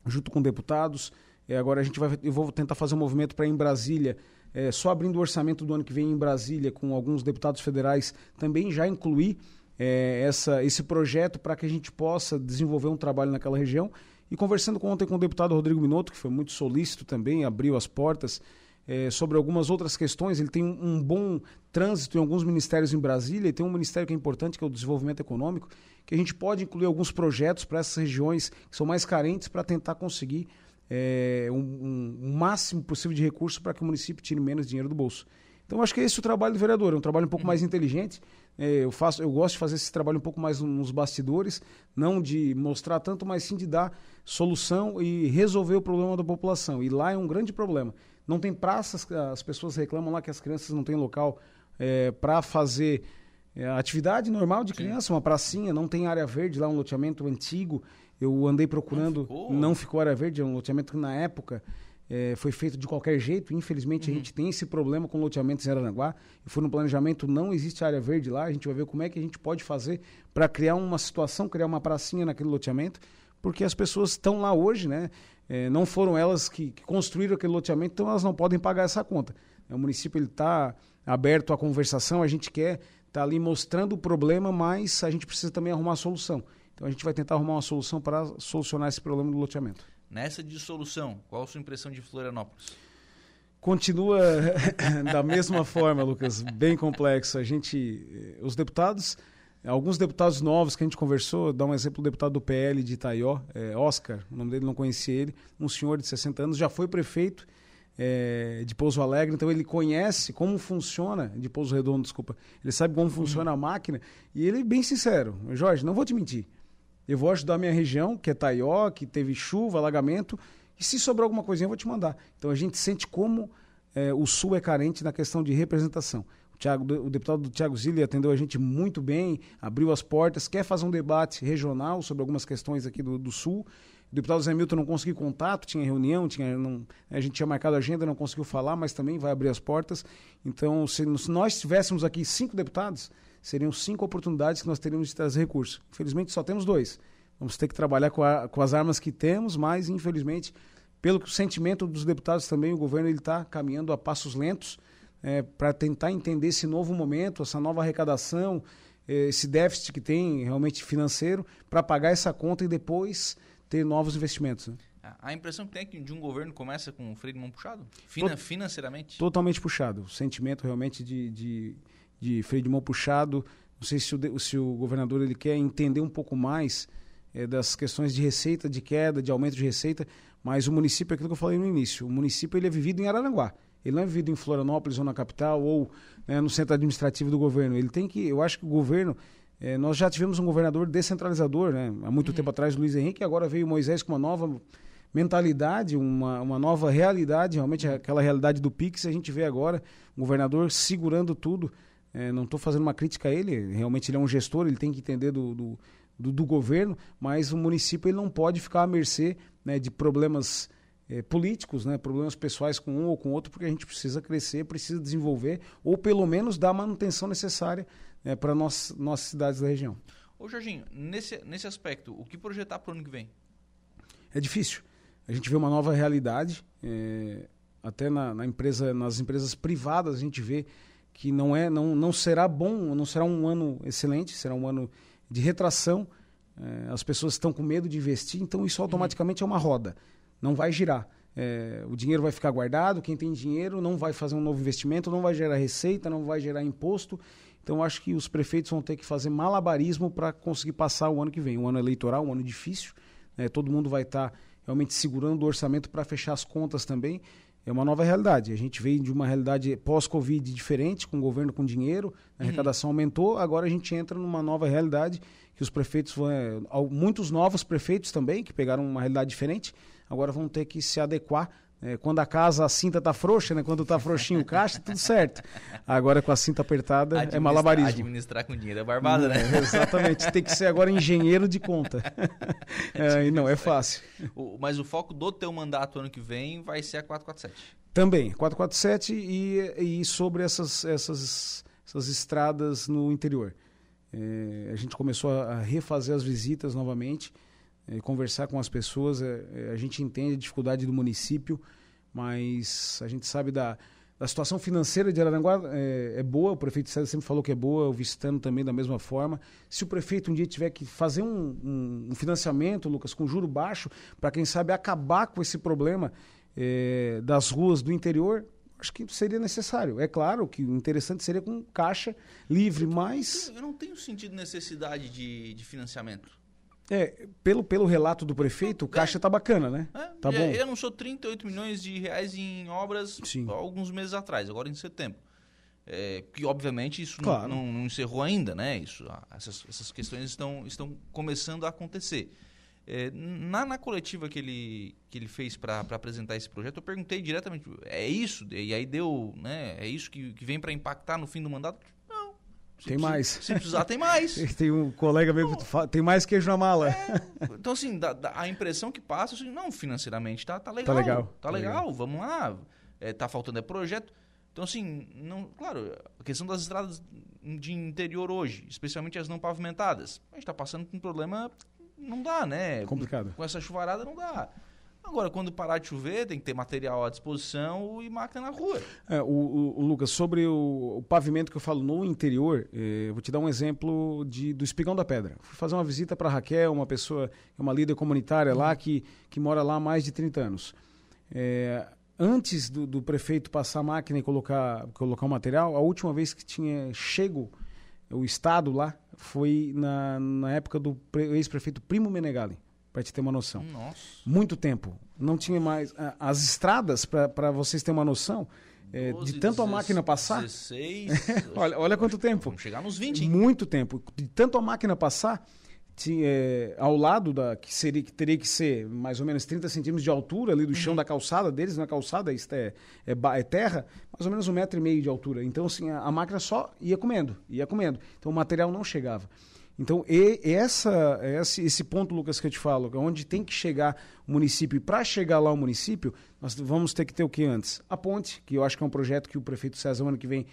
junto com deputados. É, agora a gente vai, eu vou tentar fazer um movimento para em Brasília, é, só abrindo o orçamento do ano que vem em Brasília com alguns deputados federais também já incluir é, essa, esse projeto para que a gente possa desenvolver um trabalho naquela região. E conversando ontem com o deputado Rodrigo Minotto, que foi muito solícito também, abriu as portas é, sobre algumas outras questões. Ele tem um, um, bom trânsito em alguns ministérios em Brasília e tem um ministério que é importante, que é o desenvolvimento econômico, que a gente pode incluir alguns projetos para essas regiões que são mais carentes para tentar conseguir é, um, um, máximo possível de recursos para que o município tire menos dinheiro do bolso. Então, acho que esse é o trabalho do vereador, é um trabalho um pouco uhum. mais inteligente. É, eu, faço, eu gosto de fazer esse trabalho um pouco mais nos bastidores, não de mostrar tanto, mas sim de dar solução e resolver o problema da população. E lá é um grande problema. Não tem praças, as pessoas reclamam lá que as crianças não têm local é, para fazer é, atividade normal de criança, sim. uma pracinha, não tem área verde lá, um loteamento antigo. Eu andei procurando, não ficou, não ficou área verde, é um loteamento que na época é, foi feito de qualquer jeito. Infelizmente, uhum. a gente tem esse problema com loteamentos em Araranguá. E foi no planejamento, não existe área verde lá. A gente vai ver como é que a gente pode fazer para criar uma situação, criar uma pracinha naquele loteamento, porque as pessoas estão lá hoje, né? É, não foram elas que, que, construíram aquele loteamento, então elas não podem pagar essa conta. O município está aberto à conversação, a gente quer estar tá ali mostrando o problema, mas a gente precisa também arrumar a solução. Então a gente vai tentar arrumar uma solução para solucionar esse problema do loteamento. Nessa dissolução, qual a sua impressão de Florianópolis? Continua da mesma forma, Lucas, bem complexo. A gente, eh, os deputados, alguns deputados novos que a gente conversou, dá um exemplo do deputado do PL de Itaió, é, Oscar, o nome dele não conhecia ele, um senhor de 60 anos, já foi prefeito é, de Pouso Alegre, então ele conhece como funciona, de Pouso Redondo, desculpa, ele sabe como funciona a máquina, e ele é bem sincero, Jorge, não vou te mentir, eu vou ajudar a minha região, que é Taió, que teve chuva, alagamento, e se sobrar alguma coisinha eu vou te mandar. Então a gente sente como é, o Sul é carente na questão de representação. O, Thiago, o deputado do Tiago Zilli atendeu a gente muito bem, abriu as portas, quer fazer um debate regional sobre algumas questões aqui do, do Sul. O deputado Zé Milton não conseguiu contato, tinha reunião, tinha, não, a gente tinha marcado agenda, não conseguiu falar, mas também vai abrir as portas. Então, se nós tivéssemos aqui cinco deputados, seriam cinco oportunidades que nós teríamos de trazer recursos. Infelizmente, só temos dois. Vamos ter que trabalhar com, a, com as armas que temos, mas, infelizmente, pelo que o sentimento dos deputados também, o governo está caminhando a passos lentos é, para tentar entender esse novo momento, essa nova arrecadação, é, esse déficit que tem realmente financeiro, para pagar essa conta e depois ter novos investimentos. Né? A impressão que tem é que de um governo começa com o freio de mão puxado? Fina, financeiramente? Totalmente puxado. O sentimento realmente de, de de freio de mão puxado. Não sei se o, se o governador ele quer entender um pouco mais é, das questões de receita, de queda, de aumento de receita, mas o município, é aquilo que eu falei no início, o município ele é vivido em Araranguá. Ele não é vivido em Florianópolis ou na capital ou né, no centro administrativo do governo. Ele tem que, eu acho que o governo, é, nós já tivemos um governador descentralizador, né? Há muito uhum. tempo atrás, Luiz Henrique, agora veio Moisés com uma nova mentalidade, uma, uma nova realidade, realmente aquela realidade do Pix, a gente vê agora um governador segurando tudo. É, não estou fazendo uma crítica a ele, realmente ele é um gestor, ele tem que entender do, do, do, do governo, mas o município ele não pode ficar à mercê né, de problemas é, políticos, né, problemas pessoais com um ou com outro, porque a gente precisa crescer, precisa desenvolver, ou pelo menos dar a manutenção necessária né, para nossas cidades da região. Ô Jorginho, nesse, nesse aspecto, o que projetar para o ano que vem? É difícil. A gente vê uma nova realidade, é, até na, na empresa, nas empresas privadas a gente vê que não é não, não será bom, não será um ano excelente, será um ano de retração. É, as pessoas estão com medo de investir, então isso automaticamente é uma roda, não vai girar. É, o dinheiro vai ficar guardado, quem tem dinheiro não vai fazer um novo investimento, não vai gerar receita, não vai gerar imposto. Então acho que os prefeitos vão ter que fazer malabarismo para conseguir passar o ano que vem. Um ano eleitoral, um ano difícil. Né? Todo mundo vai estar tá realmente segurando o orçamento para fechar as contas também é uma nova realidade. A gente veio de uma realidade pós-Covid diferente, com o governo com dinheiro, a uhum. arrecadação uhum. aumentou, agora a gente entra numa nova realidade que os prefeitos vão. É, muitos novos prefeitos também, que pegaram uma realidade diferente, agora vão ter que se adequar é, quando a casa, a cinta tá frouxa, né? Quando tá frouxinho o caixa, tudo certo. Agora com a cinta apertada é malabarismo. Administrar com dinheiro é barbada, né? É, exatamente. Tem que ser agora engenheiro de conta. É, e não é fácil. O, mas o foco do teu mandato ano que vem vai ser a 447. Também, 447 e, e sobre essas, essas, essas estradas no interior. É, a gente começou a refazer as visitas novamente conversar com as pessoas. É, é, a gente entende a dificuldade do município, mas a gente sabe da, da situação financeira de Araranguá é, é, boa, o prefeito César sempre falou que é boa, o Vistano também da mesma forma. Se o prefeito um dia tiver que fazer um, um, um financiamento, Lucas, com juro baixo, para quem sabe acabar com esse problema é, das ruas do interior, acho que seria necessário. É claro que o interessante seria com caixa livre, mas... Eu não tenho sentido necessidade de, de financiamento. É, pelo, pelo relato do prefeito, o caixa é. tá bacana, né? É, tá bom. Ele anunciou 38 milhões de reais em obras Sim. alguns meses atrás, agora em setembro. É, que obviamente isso claro. não, não, não, encerrou ainda, né? Isso, essas, essas questões estão, estão começando a acontecer. É, na, na coletiva que ele, que ele fez para apresentar esse projeto, eu perguntei diretamente: é isso? E aí deu, né? É isso que, que vem para impactar no fim do mandato? Se tem mais. Se precisar, tem mais. tem um colega meu que fala, tem mais queijo na mala. É, então, assim, dá, dá, a impressão que passa, assim, não, financeiramente tá, tá legal. Tá legal. Tá, tá legal, legal, vamos lá. É, tá faltando é projeto. Então, assim, não, claro, a questão das estradas de interior hoje, especialmente as não pavimentadas, a gente está passando por um problema, não dá, né? Complicado. Com, com essa chuvarada não dá. Agora, quando parar de chover, tem que ter material à disposição e máquina na rua. É, o, o, o, Lucas, sobre o, o, pavimento que eu falo no interior, eh, vou te dar um exemplo de, do Espigão da Pedra. Fui fazer uma visita para Raquel, uma pessoa, uma líder comunitária lá que, que mora lá há mais de 30 anos. É, antes do, do, prefeito passar a máquina e colocar, colocar o material, a última vez que tinha chego o Estado lá foi na, na época do ex-prefeito Primo Menegali para te ter uma noção. Nossa. Muito tempo. Não tinha mais. As estradas, para vocês terem uma noção, é, 12, de tanto 16, a máquina passar. 16. olha, olha quanto tempo. Vamos chegar nos 20. Hein? Muito tempo. De tanto a máquina passar, tinha, é, ao lado da. Que, seria, que teria que ser mais ou menos 30 centímetros de altura ali do chão uhum. da calçada deles, na calçada, isso é, é, é, terra, mais ou menos um metro e meio de altura. Então, assim, a, a máquina só ia comendo, ia comendo. Então o material não chegava. Então, e, essa, esse, esse ponto, Lucas, que eu te falo, onde tem que chegar o município, e para chegar lá o município, nós vamos ter que ter o que antes? A ponte, que eu acho que é um projeto que o prefeito César, ano que vem,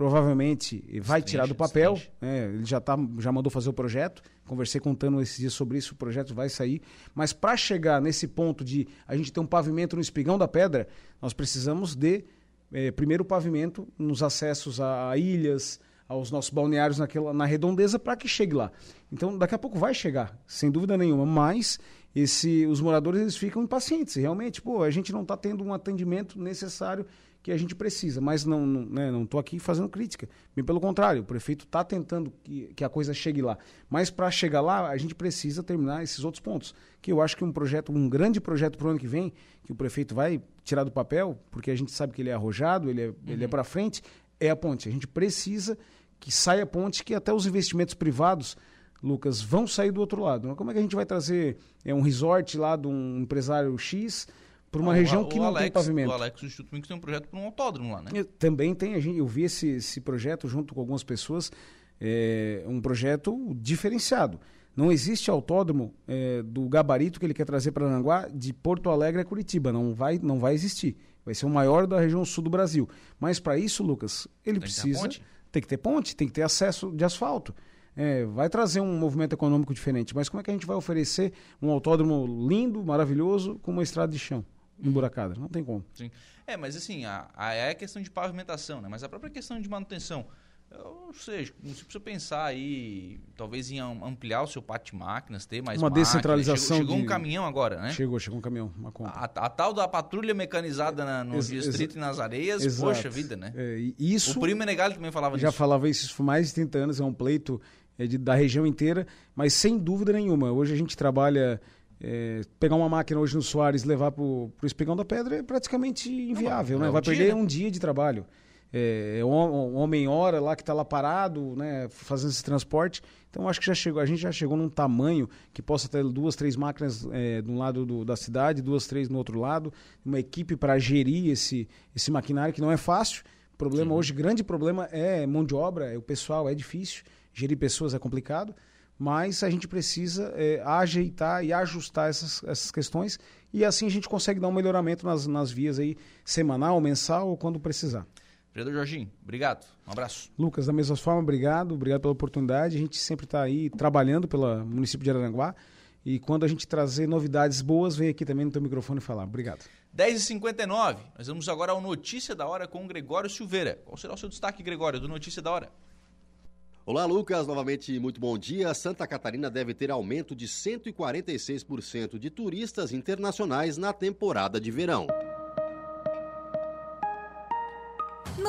provavelmente vai tirar do papel. Né? ele já, tá, já mandou fazer o projeto. Conversei com o Tano esses dias sobre isso, o projeto vai sair. Mas para chegar nesse ponto de a gente ter um pavimento no espigão da pedra, nós precisamos de, eh, primeiro, pavimento nos acessos a, a ilhas, aos nossos balneários naquela, na redondeza para que chegue lá. Então, daqui a pouco vai chegar, sem dúvida nenhuma, mas esse, os moradores eles ficam impacientes, realmente, pô, a gente não está tendo um atendimento necessário que a gente precisa, mas não não né, não aqui fazendo crítica, bem pelo contrário, o prefeito está tentando que, que a coisa chegue lá, mas para chegar lá a gente precisa terminar esses outros pontos, que eu acho que um projeto, um grande projeto para o ano que vem, que o prefeito vai tirar do papel, porque a gente sabe que ele é arrojado, ele é, uhum. ele é uhum. para frente, é a ponte, a gente precisa que saia ponte, que até os investimentos privados, Lucas, vão sair do outro lado. Como é que a gente vai trazer é, um resort lá de um empresário X para uma ah, região o, que o não Alex, tem pavimento? O Alex Instituto Minx tem um projeto para um autódromo lá, né? Eu, também tem, a gente, eu vi esse, esse projeto junto com algumas pessoas, é, um projeto diferenciado. Não existe autódromo é, do gabarito que ele quer trazer para Aranguá de Porto Alegre a Curitiba. Não vai, não vai existir. Vai ser o maior da região sul do Brasil. Mas para isso, Lucas, ele tem precisa tem que ter ponte, tem que ter acesso de asfalto. É, vai trazer um movimento econômico diferente, mas como é que a gente vai oferecer um autódromo lindo, maravilhoso, com uma estrada de chão emburacada? Não tem como. Sim. É, mas assim, a, a, é a questão de pavimentação, né? Mas a própria questão de manutenção. Não sei, você precisa pensar aí, talvez em ampliar o seu pátio de máquinas, ter mais Uma máquinas. descentralização. Chegou, chegou de... um caminhão agora, né? Chegou, chegou um caminhão, uma conta. A, a tal da patrulha mecanizada na, no ex distrito e nas areias, Exato. poxa vida, né? É, isso, o primo Menegali também falava já disso. Já falava isso, isso mais de 30 anos, é um pleito é, de, da região inteira, mas sem dúvida nenhuma. Hoje a gente trabalha... É, pegar uma máquina hoje no Soares e levar para o Espigão da Pedra é praticamente inviável, não, né? Vai perder dia, né? um dia de trabalho é, é um homem-hora lá que está lá parado, né, fazendo esse transporte. Então acho que já chegou, a gente já chegou num tamanho que possa ter duas, três máquinas é, de um lado do, da cidade, duas, três no outro lado, uma equipe para gerir esse, esse maquinário que não é fácil. O problema Sim. hoje, grande problema é mão de obra, é o pessoal, é difícil, gerir pessoas é complicado, mas a gente precisa é, ajeitar e ajustar essas, essas questões e assim a gente consegue dar um melhoramento nas, nas vias aí semanal, mensal ou quando precisar. Vereador Jorginho, obrigado. Um abraço. Lucas, da mesma forma, obrigado. Obrigado pela oportunidade. A gente sempre está aí trabalhando pelo município de Araranguá. E quando a gente trazer novidades boas, vem aqui também no teu microfone falar. Obrigado. 10h59, nós vamos agora ao Notícia da Hora com o Gregório Silveira. Qual será o seu destaque, Gregório, do Notícia da Hora? Olá, Lucas. Novamente, muito bom dia. Santa Catarina deve ter aumento de 146% de turistas internacionais na temporada de verão.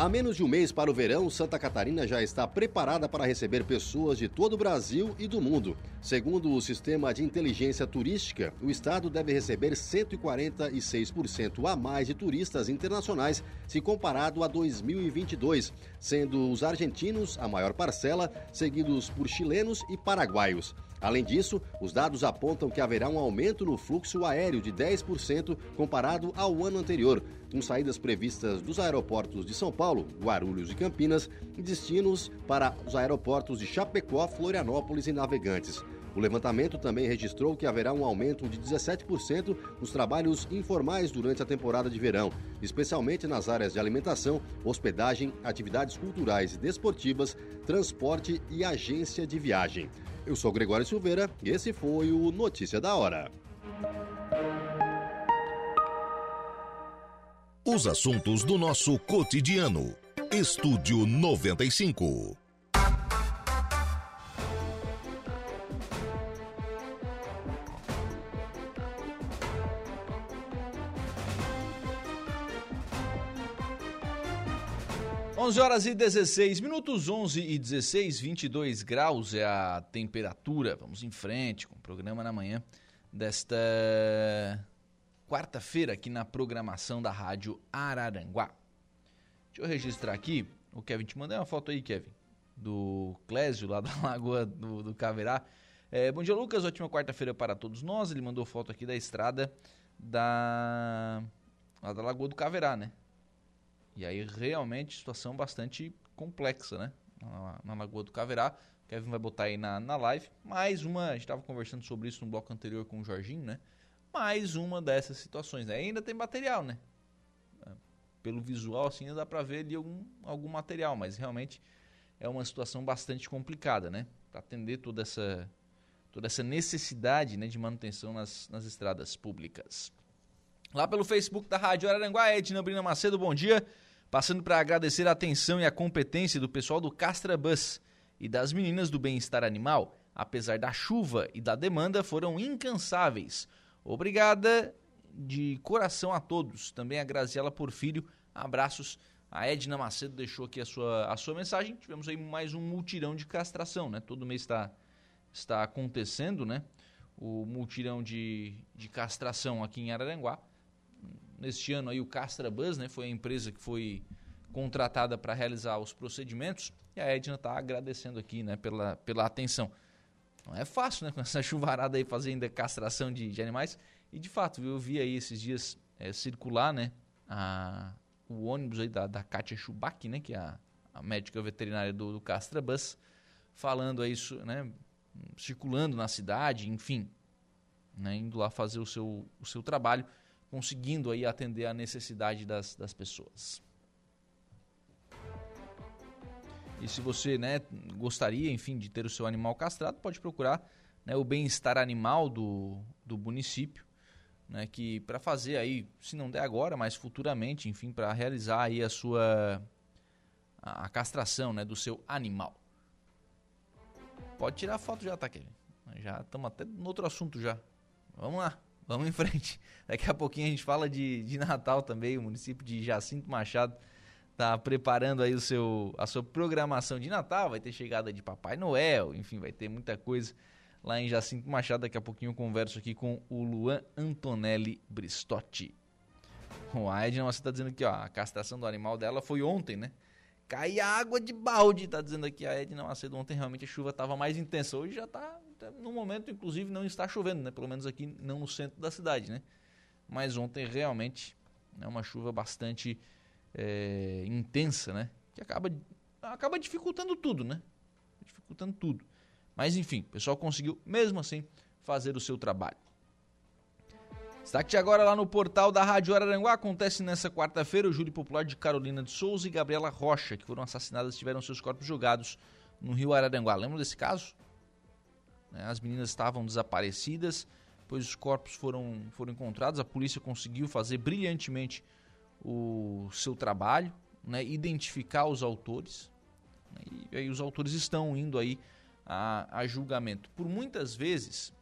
Há menos de um mês para o verão, Santa Catarina já está preparada para receber pessoas de todo o Brasil e do mundo. Segundo o Sistema de Inteligência Turística, o estado deve receber 146% a mais de turistas internacionais se comparado a 2022, sendo os argentinos a maior parcela, seguidos por chilenos e paraguaios. Além disso, os dados apontam que haverá um aumento no fluxo aéreo de 10% comparado ao ano anterior, com saídas previstas dos aeroportos de São Paulo, Guarulhos e Campinas e destinos para os aeroportos de Chapecó, Florianópolis e Navegantes. O levantamento também registrou que haverá um aumento de 17% nos trabalhos informais durante a temporada de verão, especialmente nas áreas de alimentação, hospedagem, atividades culturais e desportivas, transporte e agência de viagem. Eu sou Gregório Silveira e esse foi o Notícia da Hora. Os assuntos do nosso cotidiano. Estúdio 95. 11 horas e 16 minutos, 11 e 16, 22 graus é a temperatura. Vamos em frente com o programa na manhã desta quarta-feira aqui na programação da Rádio Araranguá. Deixa eu registrar aqui, o Kevin te mandei uma foto aí, Kevin, do Clésio lá da Lagoa do, do Caverá. É, bom dia, Lucas, ótima quarta-feira para todos nós. Ele mandou foto aqui da estrada da, da Lagoa do Caverá, né? E aí, realmente, situação bastante complexa, né? Na, Lagoa do Caverá. O Kevin vai botar aí na, na live. Mais uma, a gente estava conversando sobre isso no bloco anterior com o Jorginho, né? Mais uma dessas situações. Né? Ainda tem material, né? É, pelo visual, assim, ainda dá para ver ali algum, algum material, mas realmente é uma situação bastante complicada, né? Para atender toda essa, toda essa necessidade né, de manutenção nas, nas estradas públicas. Lá pelo Facebook da Rádio Araranguá, Edna Brina Macedo, bom dia. Passando para agradecer a atenção e a competência do pessoal do Castra Bus e das meninas do bem-estar animal. Apesar da chuva e da demanda, foram incansáveis. Obrigada de coração a todos. Também a Graziela Porfírio. Abraços. A Edna Macedo deixou aqui a sua, a sua mensagem. Tivemos aí mais um multirão de castração, né? Todo mês está, está acontecendo, né? O multirão de, de castração aqui em Araranguá neste ano aí o Castra Bus, né, foi a empresa que foi contratada para realizar os procedimentos, e a Edna está agradecendo aqui, né, pela, pela atenção. Não é fácil, né, com essa chuvarada aí fazer ainda castração de, de animais, e de fato, eu vi aí esses dias é, circular, né, a, o ônibus aí da, da Kátia Schubach, né, que é a, a médica veterinária do, do Castra Bus, falando aí, né, circulando na cidade, enfim, né, indo lá fazer o seu, o seu trabalho conseguindo aí atender a necessidade das, das pessoas. E se você né, gostaria, enfim, de ter o seu animal castrado, pode procurar né, o bem-estar animal do, do município, né, que para fazer aí, se não der agora, mas futuramente, enfim, para realizar aí a sua a, a, castração né, do seu animal. Pode tirar a foto já, tá, Kevin? Já estamos até no outro assunto já. Vamos lá. Vamos em frente. Daqui a pouquinho a gente fala de, de Natal também. O município de Jacinto Machado está preparando aí o seu, a sua programação de Natal. Vai ter chegada de Papai Noel, enfim, vai ter muita coisa lá em Jacinto Machado. Daqui a pouquinho eu converso aqui com o Luan Antonelli Bristotti. O Edna, você está dizendo aqui, ó, a castração do animal dela foi ontem, né? Cai água de balde, tá dizendo aqui a Edna Macedo. Ontem realmente a chuva estava mais intensa. Hoje já está no momento, inclusive, não está chovendo, né? Pelo menos aqui, não no centro da cidade, né? Mas ontem realmente é uma chuva bastante é, intensa, né? Que acaba, acaba dificultando tudo, né? Dificultando tudo. Mas enfim, o pessoal conseguiu, mesmo assim, fazer o seu trabalho. Destaque agora lá no portal da Rádio Araranguá. Acontece nessa quarta-feira o júri popular de Carolina de Souza e Gabriela Rocha, que foram assassinadas e tiveram seus corpos jogados no rio Araranguá. Lembram desse caso? Né? As meninas estavam desaparecidas, pois os corpos foram, foram encontrados. A polícia conseguiu fazer brilhantemente o seu trabalho, né? identificar os autores. Né? E aí os autores estão indo aí a, a julgamento. Por muitas vezes,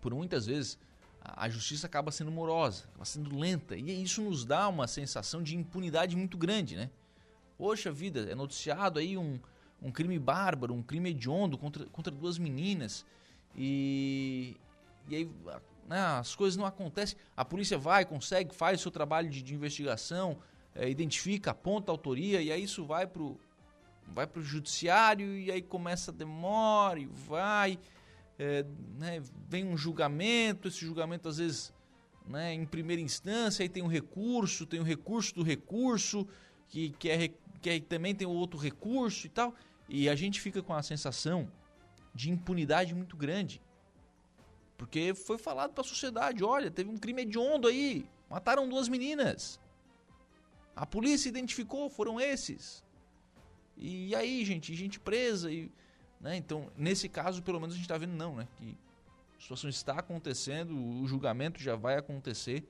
por muitas vezes, a justiça acaba sendo morosa, acaba sendo lenta. E isso nos dá uma sensação de impunidade muito grande, né? Poxa vida, é noticiado aí um, um crime bárbaro, um crime hediondo contra, contra duas meninas. E, e aí né, as coisas não acontecem. A polícia vai, consegue, faz o seu trabalho de, de investigação, é, identifica, aponta a autoria, e aí isso vai pro, vai pro judiciário, e aí começa a demora, e vai é, né, vem um julgamento, esse julgamento às vezes né, em primeira instância, aí tem um recurso, tem o um recurso do recurso, que, que, é, que é, também tem outro recurso e tal, e a gente fica com a sensação de impunidade muito grande. Porque foi falado para a sociedade, olha, teve um crime hediondo aí, mataram duas meninas. A polícia identificou, foram esses. E aí, gente, gente presa e né? Então, nesse caso, pelo menos a gente está vendo não, né? que a situação está acontecendo, o julgamento já vai acontecer.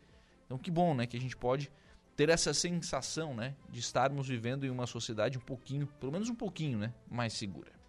Então, que bom né? que a gente pode ter essa sensação né? de estarmos vivendo em uma sociedade um pouquinho, pelo menos um pouquinho, né? mais segura.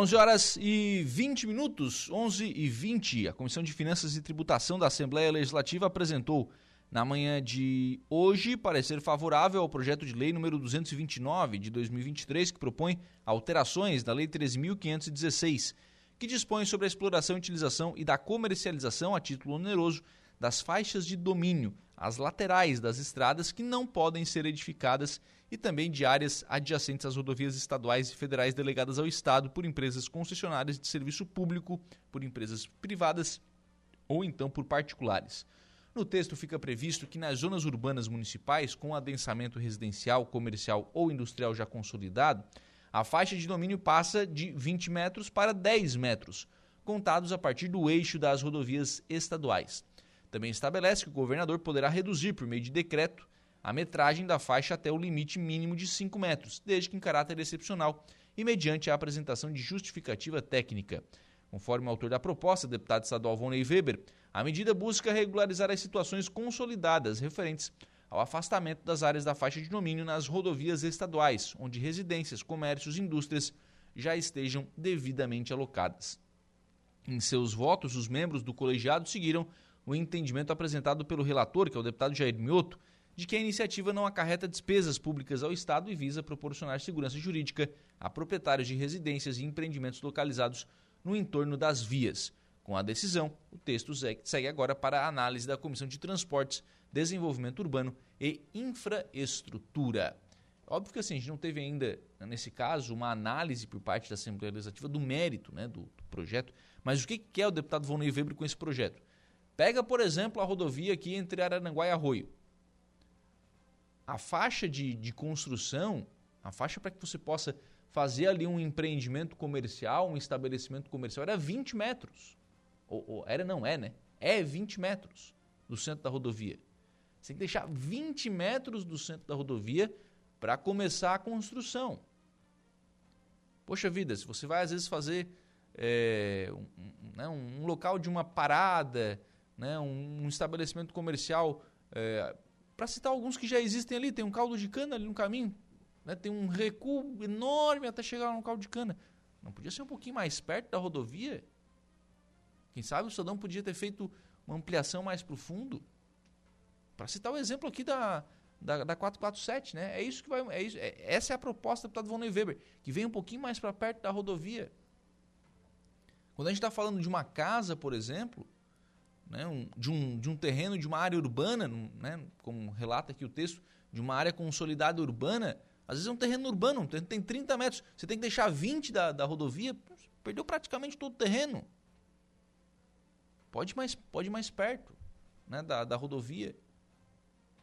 11 horas e 20 minutos, 11 e 20. A Comissão de Finanças e Tributação da Assembleia Legislativa apresentou na manhã de hoje parecer favorável ao projeto de lei número 229 de 2023, que propõe alterações da Lei 13.516, que dispõe sobre a exploração, utilização e da comercialização a título oneroso das faixas de domínio, as laterais das estradas que não podem ser edificadas e também de áreas adjacentes às rodovias estaduais e federais delegadas ao Estado por empresas concessionárias de serviço público, por empresas privadas ou então por particulares. No texto fica previsto que nas zonas urbanas municipais, com adensamento residencial, comercial ou industrial já consolidado, a faixa de domínio passa de 20 metros para 10 metros, contados a partir do eixo das rodovias estaduais. Também estabelece que o governador poderá reduzir, por meio de decreto, a metragem da faixa até o limite mínimo de 5 metros, desde que em caráter excepcional e mediante a apresentação de justificativa técnica. Conforme o autor da proposta, deputado estadual Vonei Weber, a medida busca regularizar as situações consolidadas referentes ao afastamento das áreas da faixa de domínio nas rodovias estaduais, onde residências, comércios e indústrias já estejam devidamente alocadas. Em seus votos, os membros do colegiado seguiram o entendimento apresentado pelo relator, que é o deputado Jair Mioto, de que a iniciativa não acarreta despesas públicas ao Estado e visa proporcionar segurança jurídica a proprietários de residências e empreendimentos localizados no entorno das vias. Com a decisão, o texto segue agora para a análise da Comissão de Transportes, Desenvolvimento Urbano e Infraestrutura. Óbvio que assim, a gente não teve ainda, nesse caso, uma análise por parte da Assembleia Legislativa do mérito né, do, do projeto, mas o que quer o deputado Volney Weber com esse projeto? Pega, por exemplo, a rodovia aqui entre Araranguá e Arroio a faixa de, de construção, a faixa para que você possa fazer ali um empreendimento comercial, um estabelecimento comercial, era 20 metros. Ou, ou, era, não é, né? É 20 metros do centro da rodovia. Você tem que deixar 20 metros do centro da rodovia para começar a construção. Poxa vida, se você vai às vezes fazer é, um, né, um, local de uma parada, né, um, um estabelecimento comercial é, para citar alguns que já existem ali, tem um caldo de cana ali no caminho, né? tem um recuo enorme até chegar no caldo de cana. Não podia ser um pouquinho mais perto da rodovia? Quem sabe o cidadão podia ter feito uma ampliação mais profundo? Para citar o exemplo aqui da, da, da 447, né? É isso que vai. É isso, é, essa é a proposta do deputado Von Weber, que vem um pouquinho mais para perto da rodovia. Quando a gente está falando de uma casa, por exemplo, né, um, de, um, de um terreno, de uma área urbana, né, como relata aqui o texto, de uma área consolidada urbana, às vezes é um terreno urbano, um terreno tem 30 metros, você tem que deixar 20 da, da rodovia, perdeu praticamente todo o terreno. Pode ir mais, pode ir mais perto né, da, da rodovia.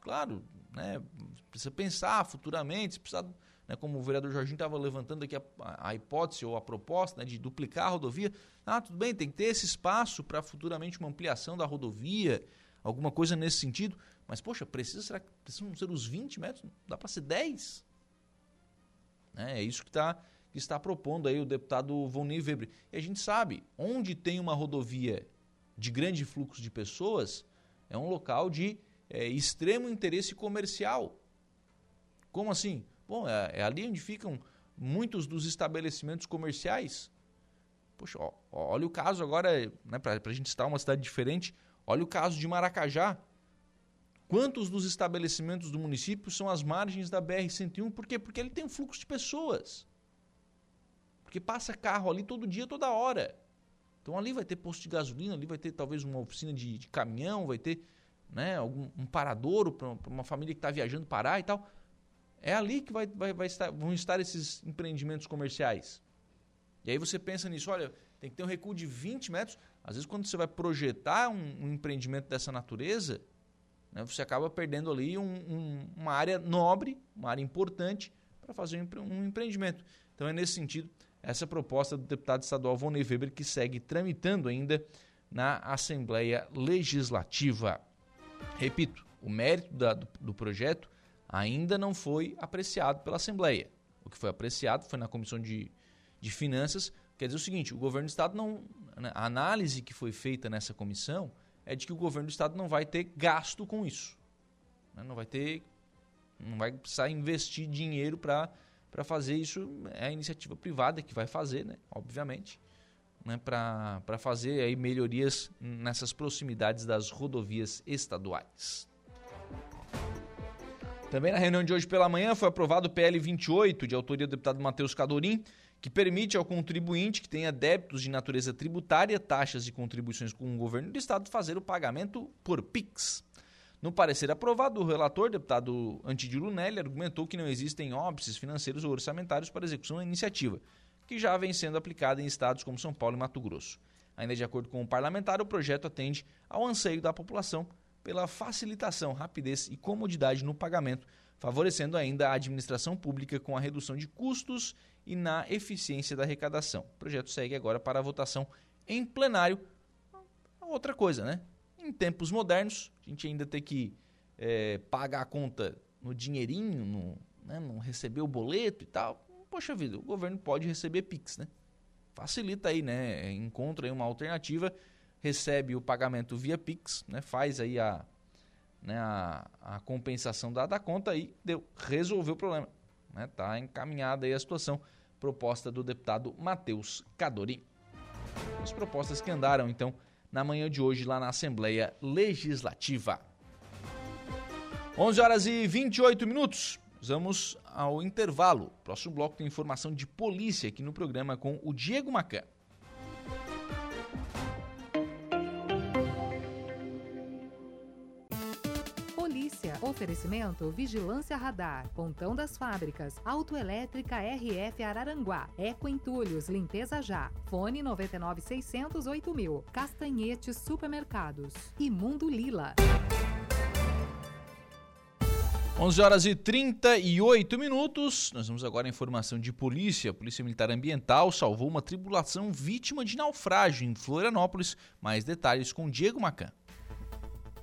Claro, né, precisa pensar futuramente, precisa né, como o vereador Jorginho estava levantando aqui a, a, hipótese ou a proposta né, de duplicar a rodovia. Ah, tudo bem, tem que ter esse espaço para futuramente uma ampliação da rodovia, alguma coisa nesse sentido. Mas, poxa, precisa, será que precisam ser os 20 metros? Dá para ser 10? É, é isso que, tá, que está propondo aí o deputado Volney Weber. E a gente sabe, onde tem uma rodovia de grande fluxo de pessoas, é um local de é, extremo interesse comercial. Como assim? Bom, é, é ali onde ficam muitos dos estabelecimentos comerciais. Poxa, ó, olha o caso agora, né, para a gente estar uma cidade diferente, olha o caso de Maracajá. Quantos dos estabelecimentos do município são às margens da BR-101? Por quê? Porque ele tem um fluxo de pessoas. Porque passa carro ali todo dia, toda hora. Então ali vai ter posto de gasolina, ali vai ter talvez uma oficina de, de caminhão, vai ter né, algum, um paradouro para uma família que está viajando parar e tal. É ali que vai, vai, vai estar, vão estar esses empreendimentos comerciais. E aí você pensa nisso, olha, tem que ter um recuo de 20 metros. Às vezes, quando você vai projetar um, um empreendimento dessa natureza, né, você acaba perdendo ali um, um, uma área nobre, uma área importante para fazer um, empreendimento. Então é nesse sentido essa proposta do deputado estadual Von Weber que segue tramitando ainda na Assembleia Legislativa. Repito, o mérito da, do, do projeto ainda não foi apreciado pela Assembleia. O que foi apreciado foi na Comissão de, de Finanças. Quer dizer o seguinte: o governo do Estado não. Né, a análise que foi feita nessa comissão é de que o governo do Estado não vai ter gasto com isso. Né? Não vai ter. Não vai precisar investir dinheiro para fazer isso. É a iniciativa privada que vai fazer, né? obviamente. Né, para fazer aí melhorias nessas proximidades das rodovias estaduais. Também na reunião de hoje pela manhã foi aprovado o PL 28, de autoria do deputado Matheus Cadorim, que permite ao contribuinte que tenha débitos de natureza tributária, taxas e contribuições com o governo do estado fazer o pagamento por PIX. No parecer aprovado, o relator, deputado Antidio Nelly, argumentou que não existem óbices financeiros ou orçamentários para execução da iniciativa, que já vem sendo aplicada em estados como São Paulo e Mato Grosso. Ainda de acordo com o parlamentar, o projeto atende ao anseio da população pela facilitação, rapidez e comodidade no pagamento, favorecendo ainda a administração pública com a redução de custos e na eficiência da arrecadação. O projeto segue agora para a votação em plenário. Outra coisa, né? Em tempos modernos, a gente ainda tem que é, pagar a conta no dinheirinho, no, né, não receber o boleto e tal. Poxa vida, o governo pode receber Pix, né? Facilita aí, né? Encontra aí uma alternativa, recebe o pagamento via Pix, né? Faz aí a, né, a, a compensação da, da conta e deu, resolveu o problema. Né? Tá encaminhada aí a situação proposta do deputado Matheus Cadori. As propostas que andaram, então, na manhã de hoje lá na Assembleia Legislativa. 11 horas e 28 minutos. Vamos ao intervalo. Próximo bloco tem informação de polícia aqui no programa com o Diego Macan. Oferecimento Vigilância Radar, Pontão das Fábricas, Autoelétrica RF Araranguá, Eco Entulhos, Limpeza Já, Fone 99600 mil, Castanhetes Supermercados e Mundo Lila. 11 horas e 38 minutos. Nós vamos agora à informação de polícia. A Polícia Militar Ambiental salvou uma tribulação vítima de naufrágio em Florianópolis. Mais detalhes com Diego Macan.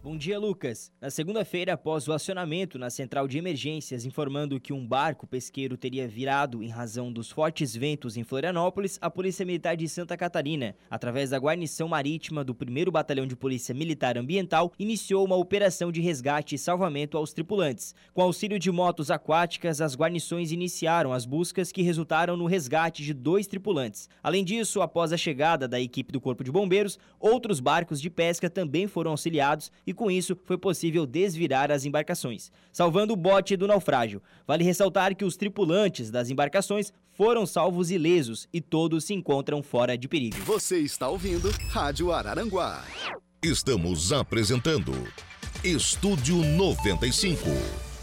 Bom dia, Lucas. Na segunda-feira, após o acionamento na central de emergências informando que um barco pesqueiro teria virado em razão dos fortes ventos em Florianópolis, a Polícia Militar de Santa Catarina, através da guarnição marítima do 1 Batalhão de Polícia Militar Ambiental, iniciou uma operação de resgate e salvamento aos tripulantes. Com auxílio de motos aquáticas, as guarnições iniciaram as buscas que resultaram no resgate de dois tripulantes. Além disso, após a chegada da equipe do Corpo de Bombeiros, outros barcos de pesca também foram auxiliados e com isso foi possível desvirar as embarcações, salvando o bote do naufrágio. Vale ressaltar que os tripulantes das embarcações foram salvos ilesos e todos se encontram fora de perigo. Você está ouvindo Rádio Araranguá. Estamos apresentando Estúdio 95.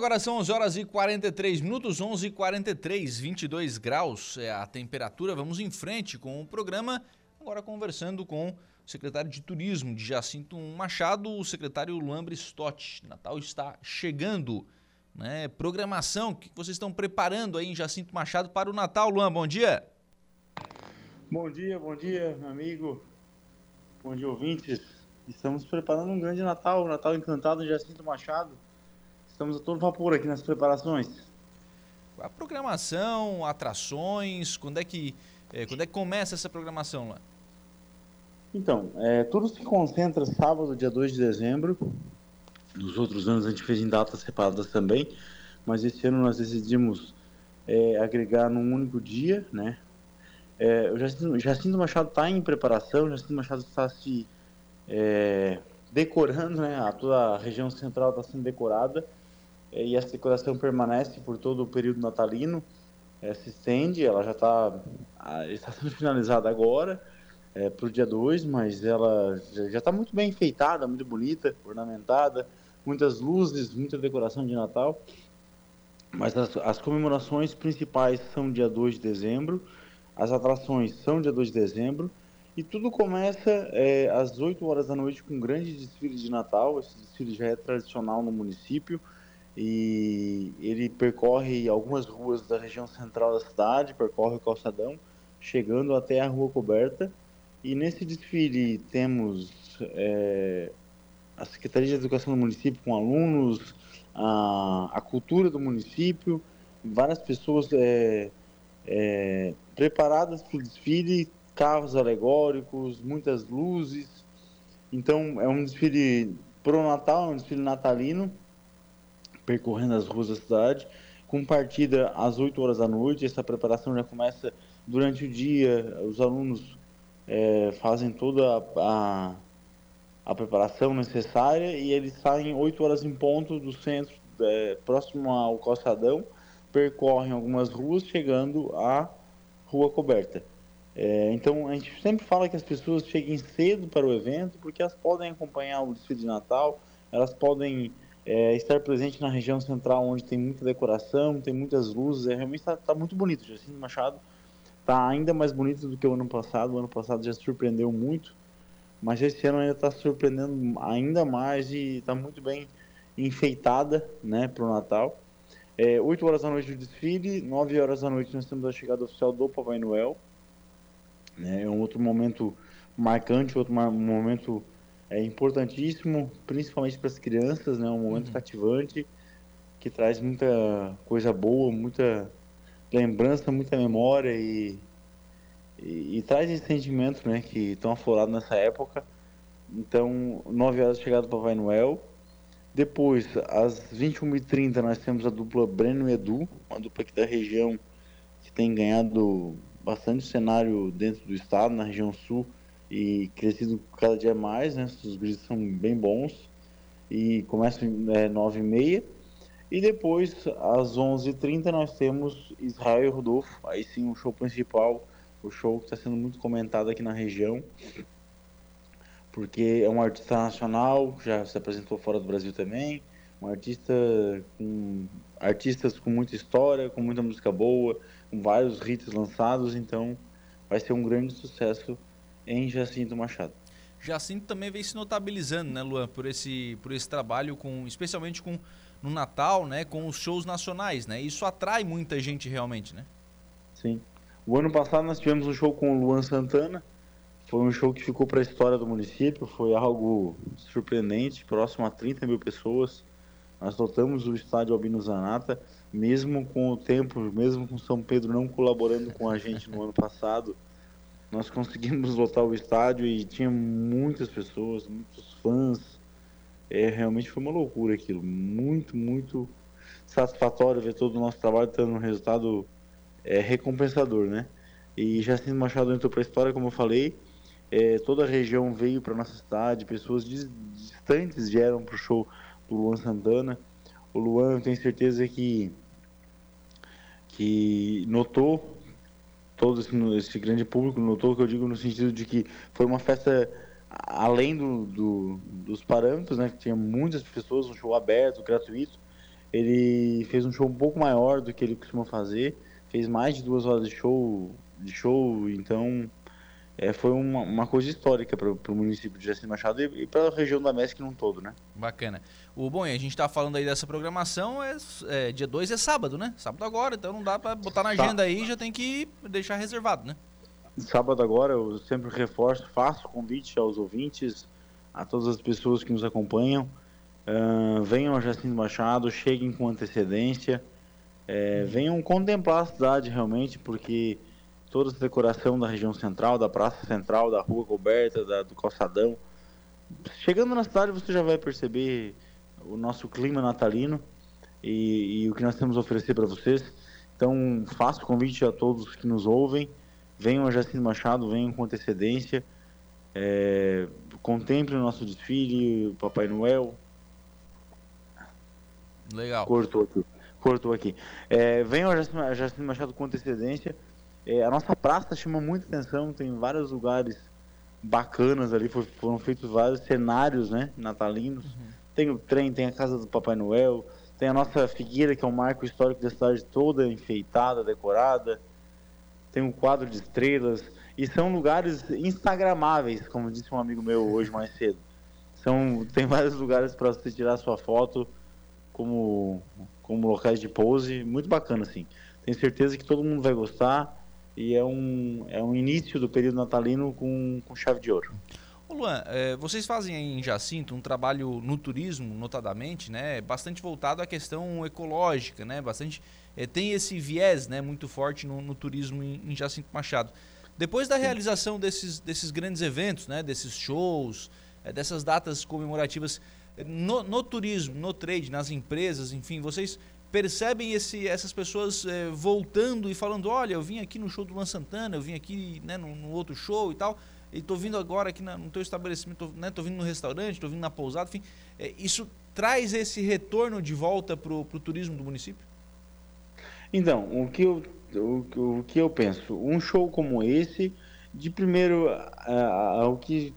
Agora são 11 horas e 43 minutos, 11 e 43, 22 graus é a temperatura. Vamos em frente com o programa, agora conversando com o secretário de Turismo de Jacinto Machado, o secretário Luan Bristotti. Natal está chegando, né? Programação, que vocês estão preparando aí em Jacinto Machado para o Natal, Luan? Bom dia. Bom dia, bom dia, meu amigo. Bom dia, ouvintes. Estamos preparando um grande Natal, Natal encantado em Jacinto Machado Estamos a todo vapor aqui nas preparações. A programação, atrações, quando é que, é, quando é que começa essa programação lá? Então, é, tudo se concentra sábado, dia 2 de dezembro. Nos outros anos a gente fez em datas separadas também, mas esse ano nós decidimos é, agregar num único dia, né? É, o Jacinto, Jacinto Machado está em preparação, o Jacinto Machado está se é, decorando, né? A, toda a região central está sendo decorada e essa decoração permanece por todo o período natalino, é, se estende, ela já está está sendo finalizada agora, é, para o dia 2, mas ela já está muito bem enfeitada, muito bonita, ornamentada, muitas luzes, muita decoração de Natal. Mas as, as comemorações principais são dia 2 de dezembro, as atrações são dia 2 de dezembro, e tudo começa é, às 8 horas da noite com um grande desfile de Natal. Esse desfile já é tradicional no município e ele percorre algumas ruas da região central da cidade, percorre o calçadão, chegando até a rua coberta. E nesse desfile temos é, a Secretaria de Educação do município com alunos, a, a cultura do município, várias pessoas é, é, preparadas para o desfile, carros alegóricos, muitas luzes. Então é um desfile pro Natal, é um desfile natalino percorrendo as ruas da cidade, com partida às 8 horas da noite. Essa preparação já começa durante o dia, os alunos é, fazem toda a, a, a, preparação necessária e eles saem 8 horas em ponto do centro, é, próximo ao calçadão, percorrem algumas ruas, chegando à rua coberta. É, então a gente sempre fala que as pessoas cheguem cedo para o evento, porque elas podem acompanhar o desfile de Natal, elas podem é, estar presente na região central, onde tem muita decoração, tem muitas luzes, é, realmente está tá muito bonito. Jacinto Machado está ainda mais bonito do que o ano passado. O ano passado já surpreendeu muito, mas esse ano ainda está surpreendendo ainda mais e está muito bem enfeitada né, para o Natal. É, 8 horas da noite o desfile, 9 horas da noite nós temos a chegada oficial do Papai Noel. Né, é um outro momento marcante, outro momento é importantíssimo, principalmente para as crianças, né? Um momento uhum. cativante que traz muita coisa boa, muita lembrança, muita memória e, e, e traz esse sentimento, né? Que estão aflorados nessa época. Então, 9 horas chegada do Papai Noel. Depois, às 21h30, nós temos a dupla Breno e Edu, uma dupla aqui da região que tem ganhado bastante cenário dentro do estado, na região sul e crescido cada dia mais, né? Os gritos são bem bons. E começam é, 9 e meia. E depois às 11h30 nós temos Israel e Rodolfo, aí sim o show principal, o show que está sendo muito comentado aqui na região, porque é um artista nacional, já se apresentou fora do Brasil também, um artista com artistas com muita história, com muita música boa, com vários hits lançados, então vai ser um grande sucesso em Jacinto Machado. Jacinto também vem se notabilizando, né, Luan, por esse, por esse trabalho, com, especialmente com, no Natal, né, com os shows nacionais, né? Isso atrai muita gente realmente, né? Sim. O ano passado nós tivemos um show com o Luan Santana. Foi um show que ficou para a história do município. Foi algo surpreendente, próximo a 30 mil pessoas. Nós lotamos o estádio Albino Zanata, mesmo com o tempo, mesmo com São Pedro não colaborando com a gente no ano passado nós conseguimos lotar o estádio e tinha muitas pessoas, muitos fãs. É, realmente foi uma loucura aquilo. Muito, muito satisfatório ver todo o nosso trabalho tendo um resultado é, recompensador, né? E Jacinto Machado entrou para a história, como eu falei. É, toda a região veio para nossa cidade, pessoas distantes vieram para o show do Luan Santana. O Luan, eu tenho certeza que, que notou todo esse, esse, grande público notou que eu digo no sentido de que foi uma festa além do, do, dos parâmetros, né? Que tinha muitas pessoas, um show aberto, gratuito. Ele fez um show um pouco maior do que ele costuma fazer, fez mais de duas horas de show, de show então é, foi uma, uma, coisa histórica para o município de Jacinto Machado e, e para a região da MESC num todo, né? Bacana. O bom, a gente está falando aí dessa programação, é, é dia 2 é sábado, né? Sábado agora, então não dá para botar na agenda aí, já tem que deixar reservado, né? Sábado agora, eu sempre reforço, faço convite aos ouvintes, a todas as pessoas que nos acompanham, uh, venham a Jacinto Machado, cheguem com antecedência, é, venham contemplar a cidade realmente, porque toda a decoração da região central, da praça central, da rua coberta, da, do calçadão. Chegando na cidade você já vai perceber o nosso clima natalino e, e o que nós temos a oferecer para vocês. Então faço convite a todos que nos ouvem, venham a Jacinto Machado, venham com antecedência, é, contemplem o nosso desfile, Papai Noel. Legal. Cortou aqui. Cortou aqui. É, venham a Jacinto Machado com antecedência é, a nossa praça chama muita atenção, tem vários lugares bacanas ali, foram feitos vários cenários né, natalinos. Uhum. Tem o trem, tem a casa do Papai Noel, tem a nossa figueira, que é um marco histórico da cidade toda enfeitada, decorada. Tem um quadro de estrelas. E são lugares instagramáveis, como disse um amigo meu hoje mais cedo. São, tem vários lugares para você tirar sua foto como, como locais de pose. Muito bacana, assim. Tenho certeza que todo mundo vai gostar e é um, é um início do período natalino com, com chave de ouro. Ô Luan, é, vocês fazem aí em Jacinto um trabalho no turismo, notadamente, né, bastante voltado à questão ecológica, né, bastante é, tem esse viés, né, muito forte no, no turismo em, em, Jacinto Machado. Depois da realização desses, desses grandes eventos, né, desses shows, é, dessas datas comemorativas no, no turismo, no trade, nas empresas, enfim, vocês percebem esse, essas pessoas é, voltando e falando, olha, eu vim aqui no show do Luan Santana, eu vim aqui né, no, no outro show e tal, e estou vindo agora aqui na, no teu estabelecimento, estou né, vindo no restaurante, estou vindo na pousada, enfim. É, isso traz esse retorno de volta para o turismo do município? Então, o que, eu, o, o, que eu penso, um show como esse, de primeiro, a, a, que,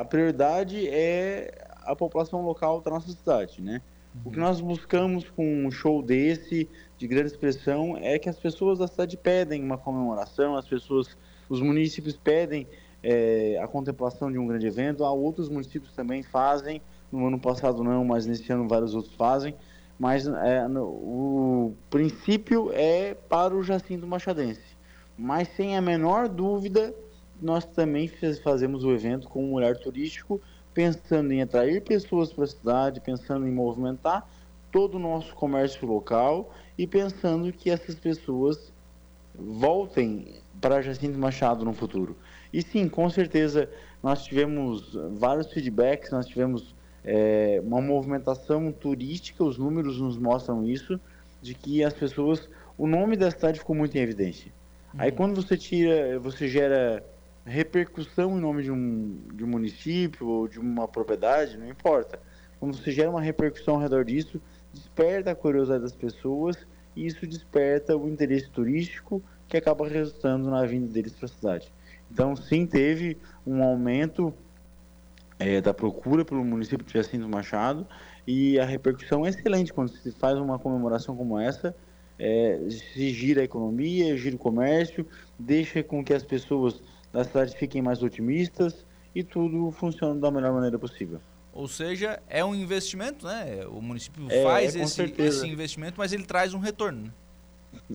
a prioridade é a população local da nossa cidade, né? O que nós buscamos com um show desse, de grande expressão, é que as pessoas da cidade pedem uma comemoração, as pessoas, os municípios pedem é, a contemplação de um grande evento, há outros municípios também fazem, no ano passado não, mas nesse ano vários outros fazem, mas é, no, o princípio é para o Jacinto Machadense. Mas sem a menor dúvida, nós também fazemos o evento com um olhar turístico pensando em atrair pessoas para a cidade, pensando em movimentar todo o nosso comércio local e pensando que essas pessoas voltem para Jacinto Machado no futuro. E sim, com certeza nós tivemos vários feedbacks, nós tivemos é, uma movimentação turística, os números nos mostram isso, de que as pessoas, o nome da cidade ficou muito em evidência. Uhum. Aí quando você tira, você gera repercussão em nome de um, de um município ou de uma propriedade, não importa. Quando você gera uma repercussão ao redor disso, desperta a curiosidade das pessoas e isso desperta o interesse turístico que acaba resultando na vinda deles para a cidade. Então, sim, teve um aumento é, da procura pelo município de Jacinto Machado e a repercussão é excelente quando se faz uma comemoração como essa. É, se gira a economia, gira o comércio, deixa com que as pessoas as cidades fiquem mais otimistas e tudo funciona da melhor maneira possível. Ou seja, é um investimento, né? O município é, faz é, esse, esse, investimento, mas ele traz um retorno. Né?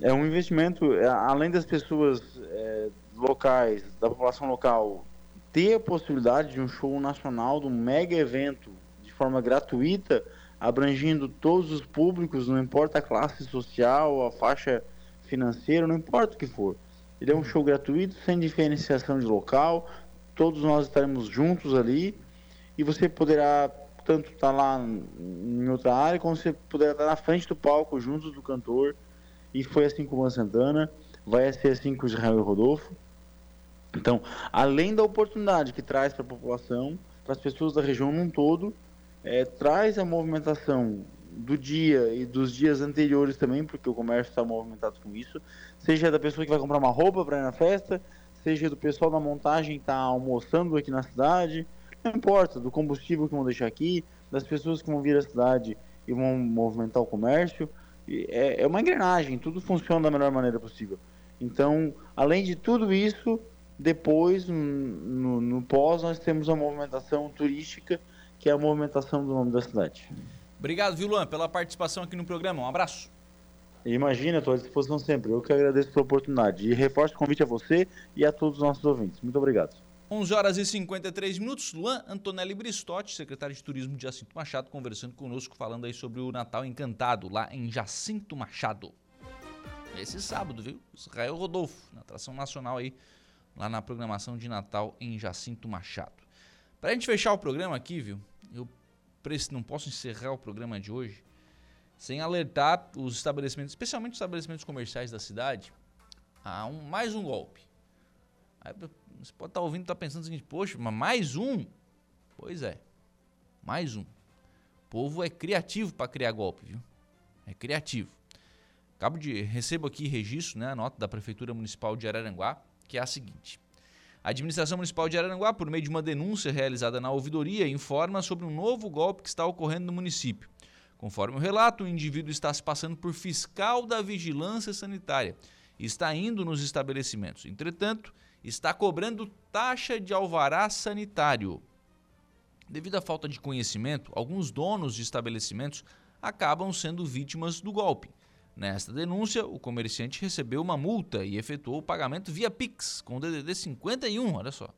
É um investimento, é, além das pessoas é, locais, da população local, ter a possibilidade de um show nacional, de um mega evento, de forma gratuita, abrangindo todos os públicos, não importa a classe social, a faixa financeira, não importa o que for. Ele é um show gratuito, sem diferenciação de local. Todos nós estaremos juntos ali. E você poderá tanto estar lá em outra área, como você poderá estar na frente do palco, juntos do cantor. E foi assim com o Luan Santana. Vai ser assim com o Israel e Rodolfo. Então, além da oportunidade que traz para a população, para as pessoas da região num todo, é, traz a movimentação do dia e dos dias anteriores também, porque o comércio está movimentado com isso, seja da pessoa que vai comprar uma roupa para ir na festa, seja do pessoal da montagem que está almoçando aqui na cidade, não importa, do combustível que vão deixar aqui, das pessoas que vão vir à cidade e vão movimentar o comércio. É, é uma engrenagem, tudo funciona da melhor maneira possível. Então, além de tudo isso, depois, no, no pós, nós temos a movimentação turística, que é a movimentação do nome da cidade. Obrigado, viu, Luan, pela participação aqui no programa. Um abraço. Imagina, estou à disposição sempre. Eu que agradeço pela oportunidade. E reforço o convite a você e a todos os nossos ouvintes. Muito obrigado. 11 horas e 53 minutos. Luan Antonelli Bristotti, secretário de Turismo de Jacinto Machado, conversando conosco, falando aí sobre o Natal Encantado, lá em Jacinto Machado. Esse sábado, viu? Israel Rodolfo, na atração nacional aí, lá na programação de Natal em Jacinto Machado. Para a gente fechar o programa aqui, viu? Eu não posso encerrar o programa de hoje sem alertar os estabelecimentos, especialmente os estabelecimentos comerciais da cidade, a um, mais um golpe. Aí você pode estar tá ouvindo e estar tá pensando o seguinte, poxa, mas mais um? Pois é, mais um. O povo é criativo para criar golpe, viu? É criativo. Acabo de recebo aqui registro, né, a nota da Prefeitura Municipal de Araranguá, que é a seguinte: a Administração Municipal de Araranguá, por meio de uma denúncia realizada na ouvidoria, informa sobre um novo golpe que está ocorrendo no município. Conforme o relato, o indivíduo está se passando por fiscal da vigilância sanitária e está indo nos estabelecimentos. Entretanto, está cobrando taxa de alvará sanitário. Devido à falta de conhecimento, alguns donos de estabelecimentos acabam sendo vítimas do golpe. Nesta denúncia, o comerciante recebeu uma multa e efetuou o pagamento via Pix, com o DDD 51, olha só,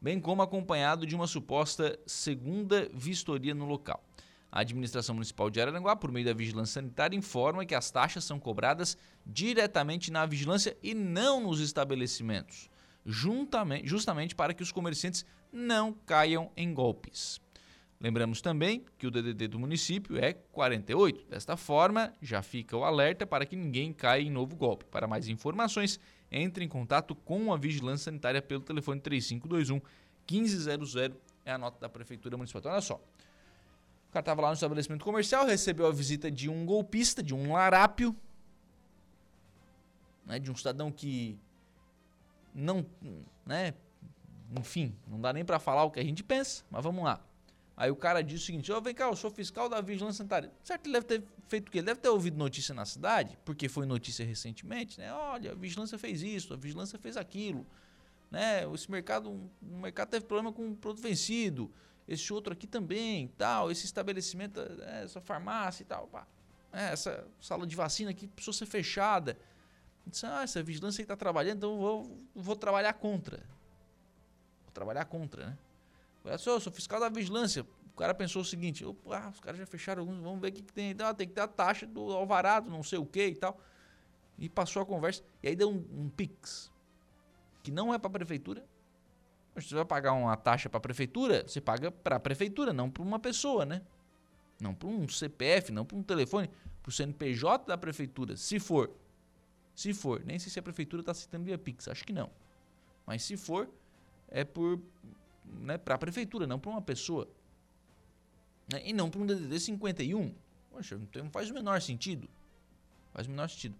bem como acompanhado de uma suposta segunda vistoria no local. A administração municipal de Araranguá, por meio da vigilância sanitária, informa que as taxas são cobradas diretamente na vigilância e não nos estabelecimentos, justamente para que os comerciantes não caiam em golpes. Lembramos também que o DDD do município é 48. Desta forma, já fica o alerta para que ninguém caia em novo golpe. Para mais informações, entre em contato com a Vigilância Sanitária pelo telefone 3521 1500, é a nota da Prefeitura Municipal. Então, olha só, o cara estava lá no estabelecimento comercial, recebeu a visita de um golpista, de um larápio, né, de um cidadão que não, né, enfim, não dá nem para falar o que a gente pensa, mas vamos lá. Aí o cara disse o seguinte: oh, vem cá, eu sou fiscal da Vigilância Sanitária. Certo, ele deve ter feito o quê? Ele deve ter ouvido notícia na cidade, porque foi notícia recentemente, né? Olha, a vigilância fez isso, a vigilância fez aquilo. Né? Esse mercado, o mercado teve problema com produto vencido esse outro aqui também, tal, esse estabelecimento, é, essa farmácia e tal, pá, é, essa sala de vacina aqui precisou ser fechada. Disse, ah, essa vigilância está trabalhando, então eu vou, vou trabalhar contra. Vou trabalhar contra, né? Eu sou, fiscal da vigilância. O cara pensou o seguinte, os caras já fecharam alguns, vamos ver o que, que tem. Ah, tem que ter a taxa do alvarado, não sei o que e tal. E passou a conversa. E aí deu um, um pix, que não é para a prefeitura, você vai pagar uma taxa para a prefeitura, você paga para a prefeitura, não para uma pessoa, né? Não para um CPF, não para um telefone, para o CNPJ da prefeitura, se for. Se for, nem sei se a prefeitura está citando via Pix, acho que não. Mas se for, é por né, para a prefeitura, não para uma pessoa. Né? E não para um DDD 51. Poxa, não faz o menor sentido. Faz o menor sentido.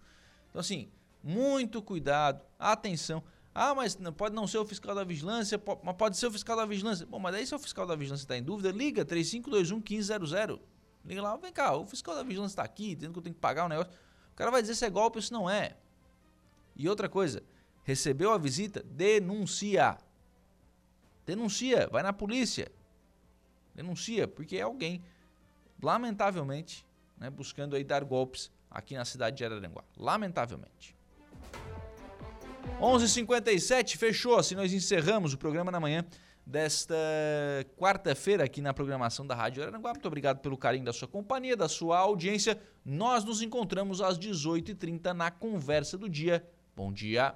Então, assim, muito cuidado, atenção. Ah, mas pode não ser o fiscal da vigilância, mas pode ser o fiscal da vigilância. Bom, mas daí se o fiscal da vigilância está em dúvida, liga 3521 1500. Liga lá, vem cá, o fiscal da vigilância está aqui, dizendo que eu tenho que pagar um negócio. O cara vai dizer se é golpe ou se não é. E outra coisa, recebeu a visita, denuncia. Denuncia, vai na polícia. Denuncia, porque é alguém, lamentavelmente, né, buscando aí dar golpes aqui na cidade de Araranguá. Lamentavelmente. 11:57 fechou. Assim nós encerramos o programa na manhã desta quarta-feira aqui na programação da Rádio Araranguá. Muito obrigado pelo carinho da sua companhia, da sua audiência. Nós nos encontramos às 18h30 na conversa do dia. Bom dia.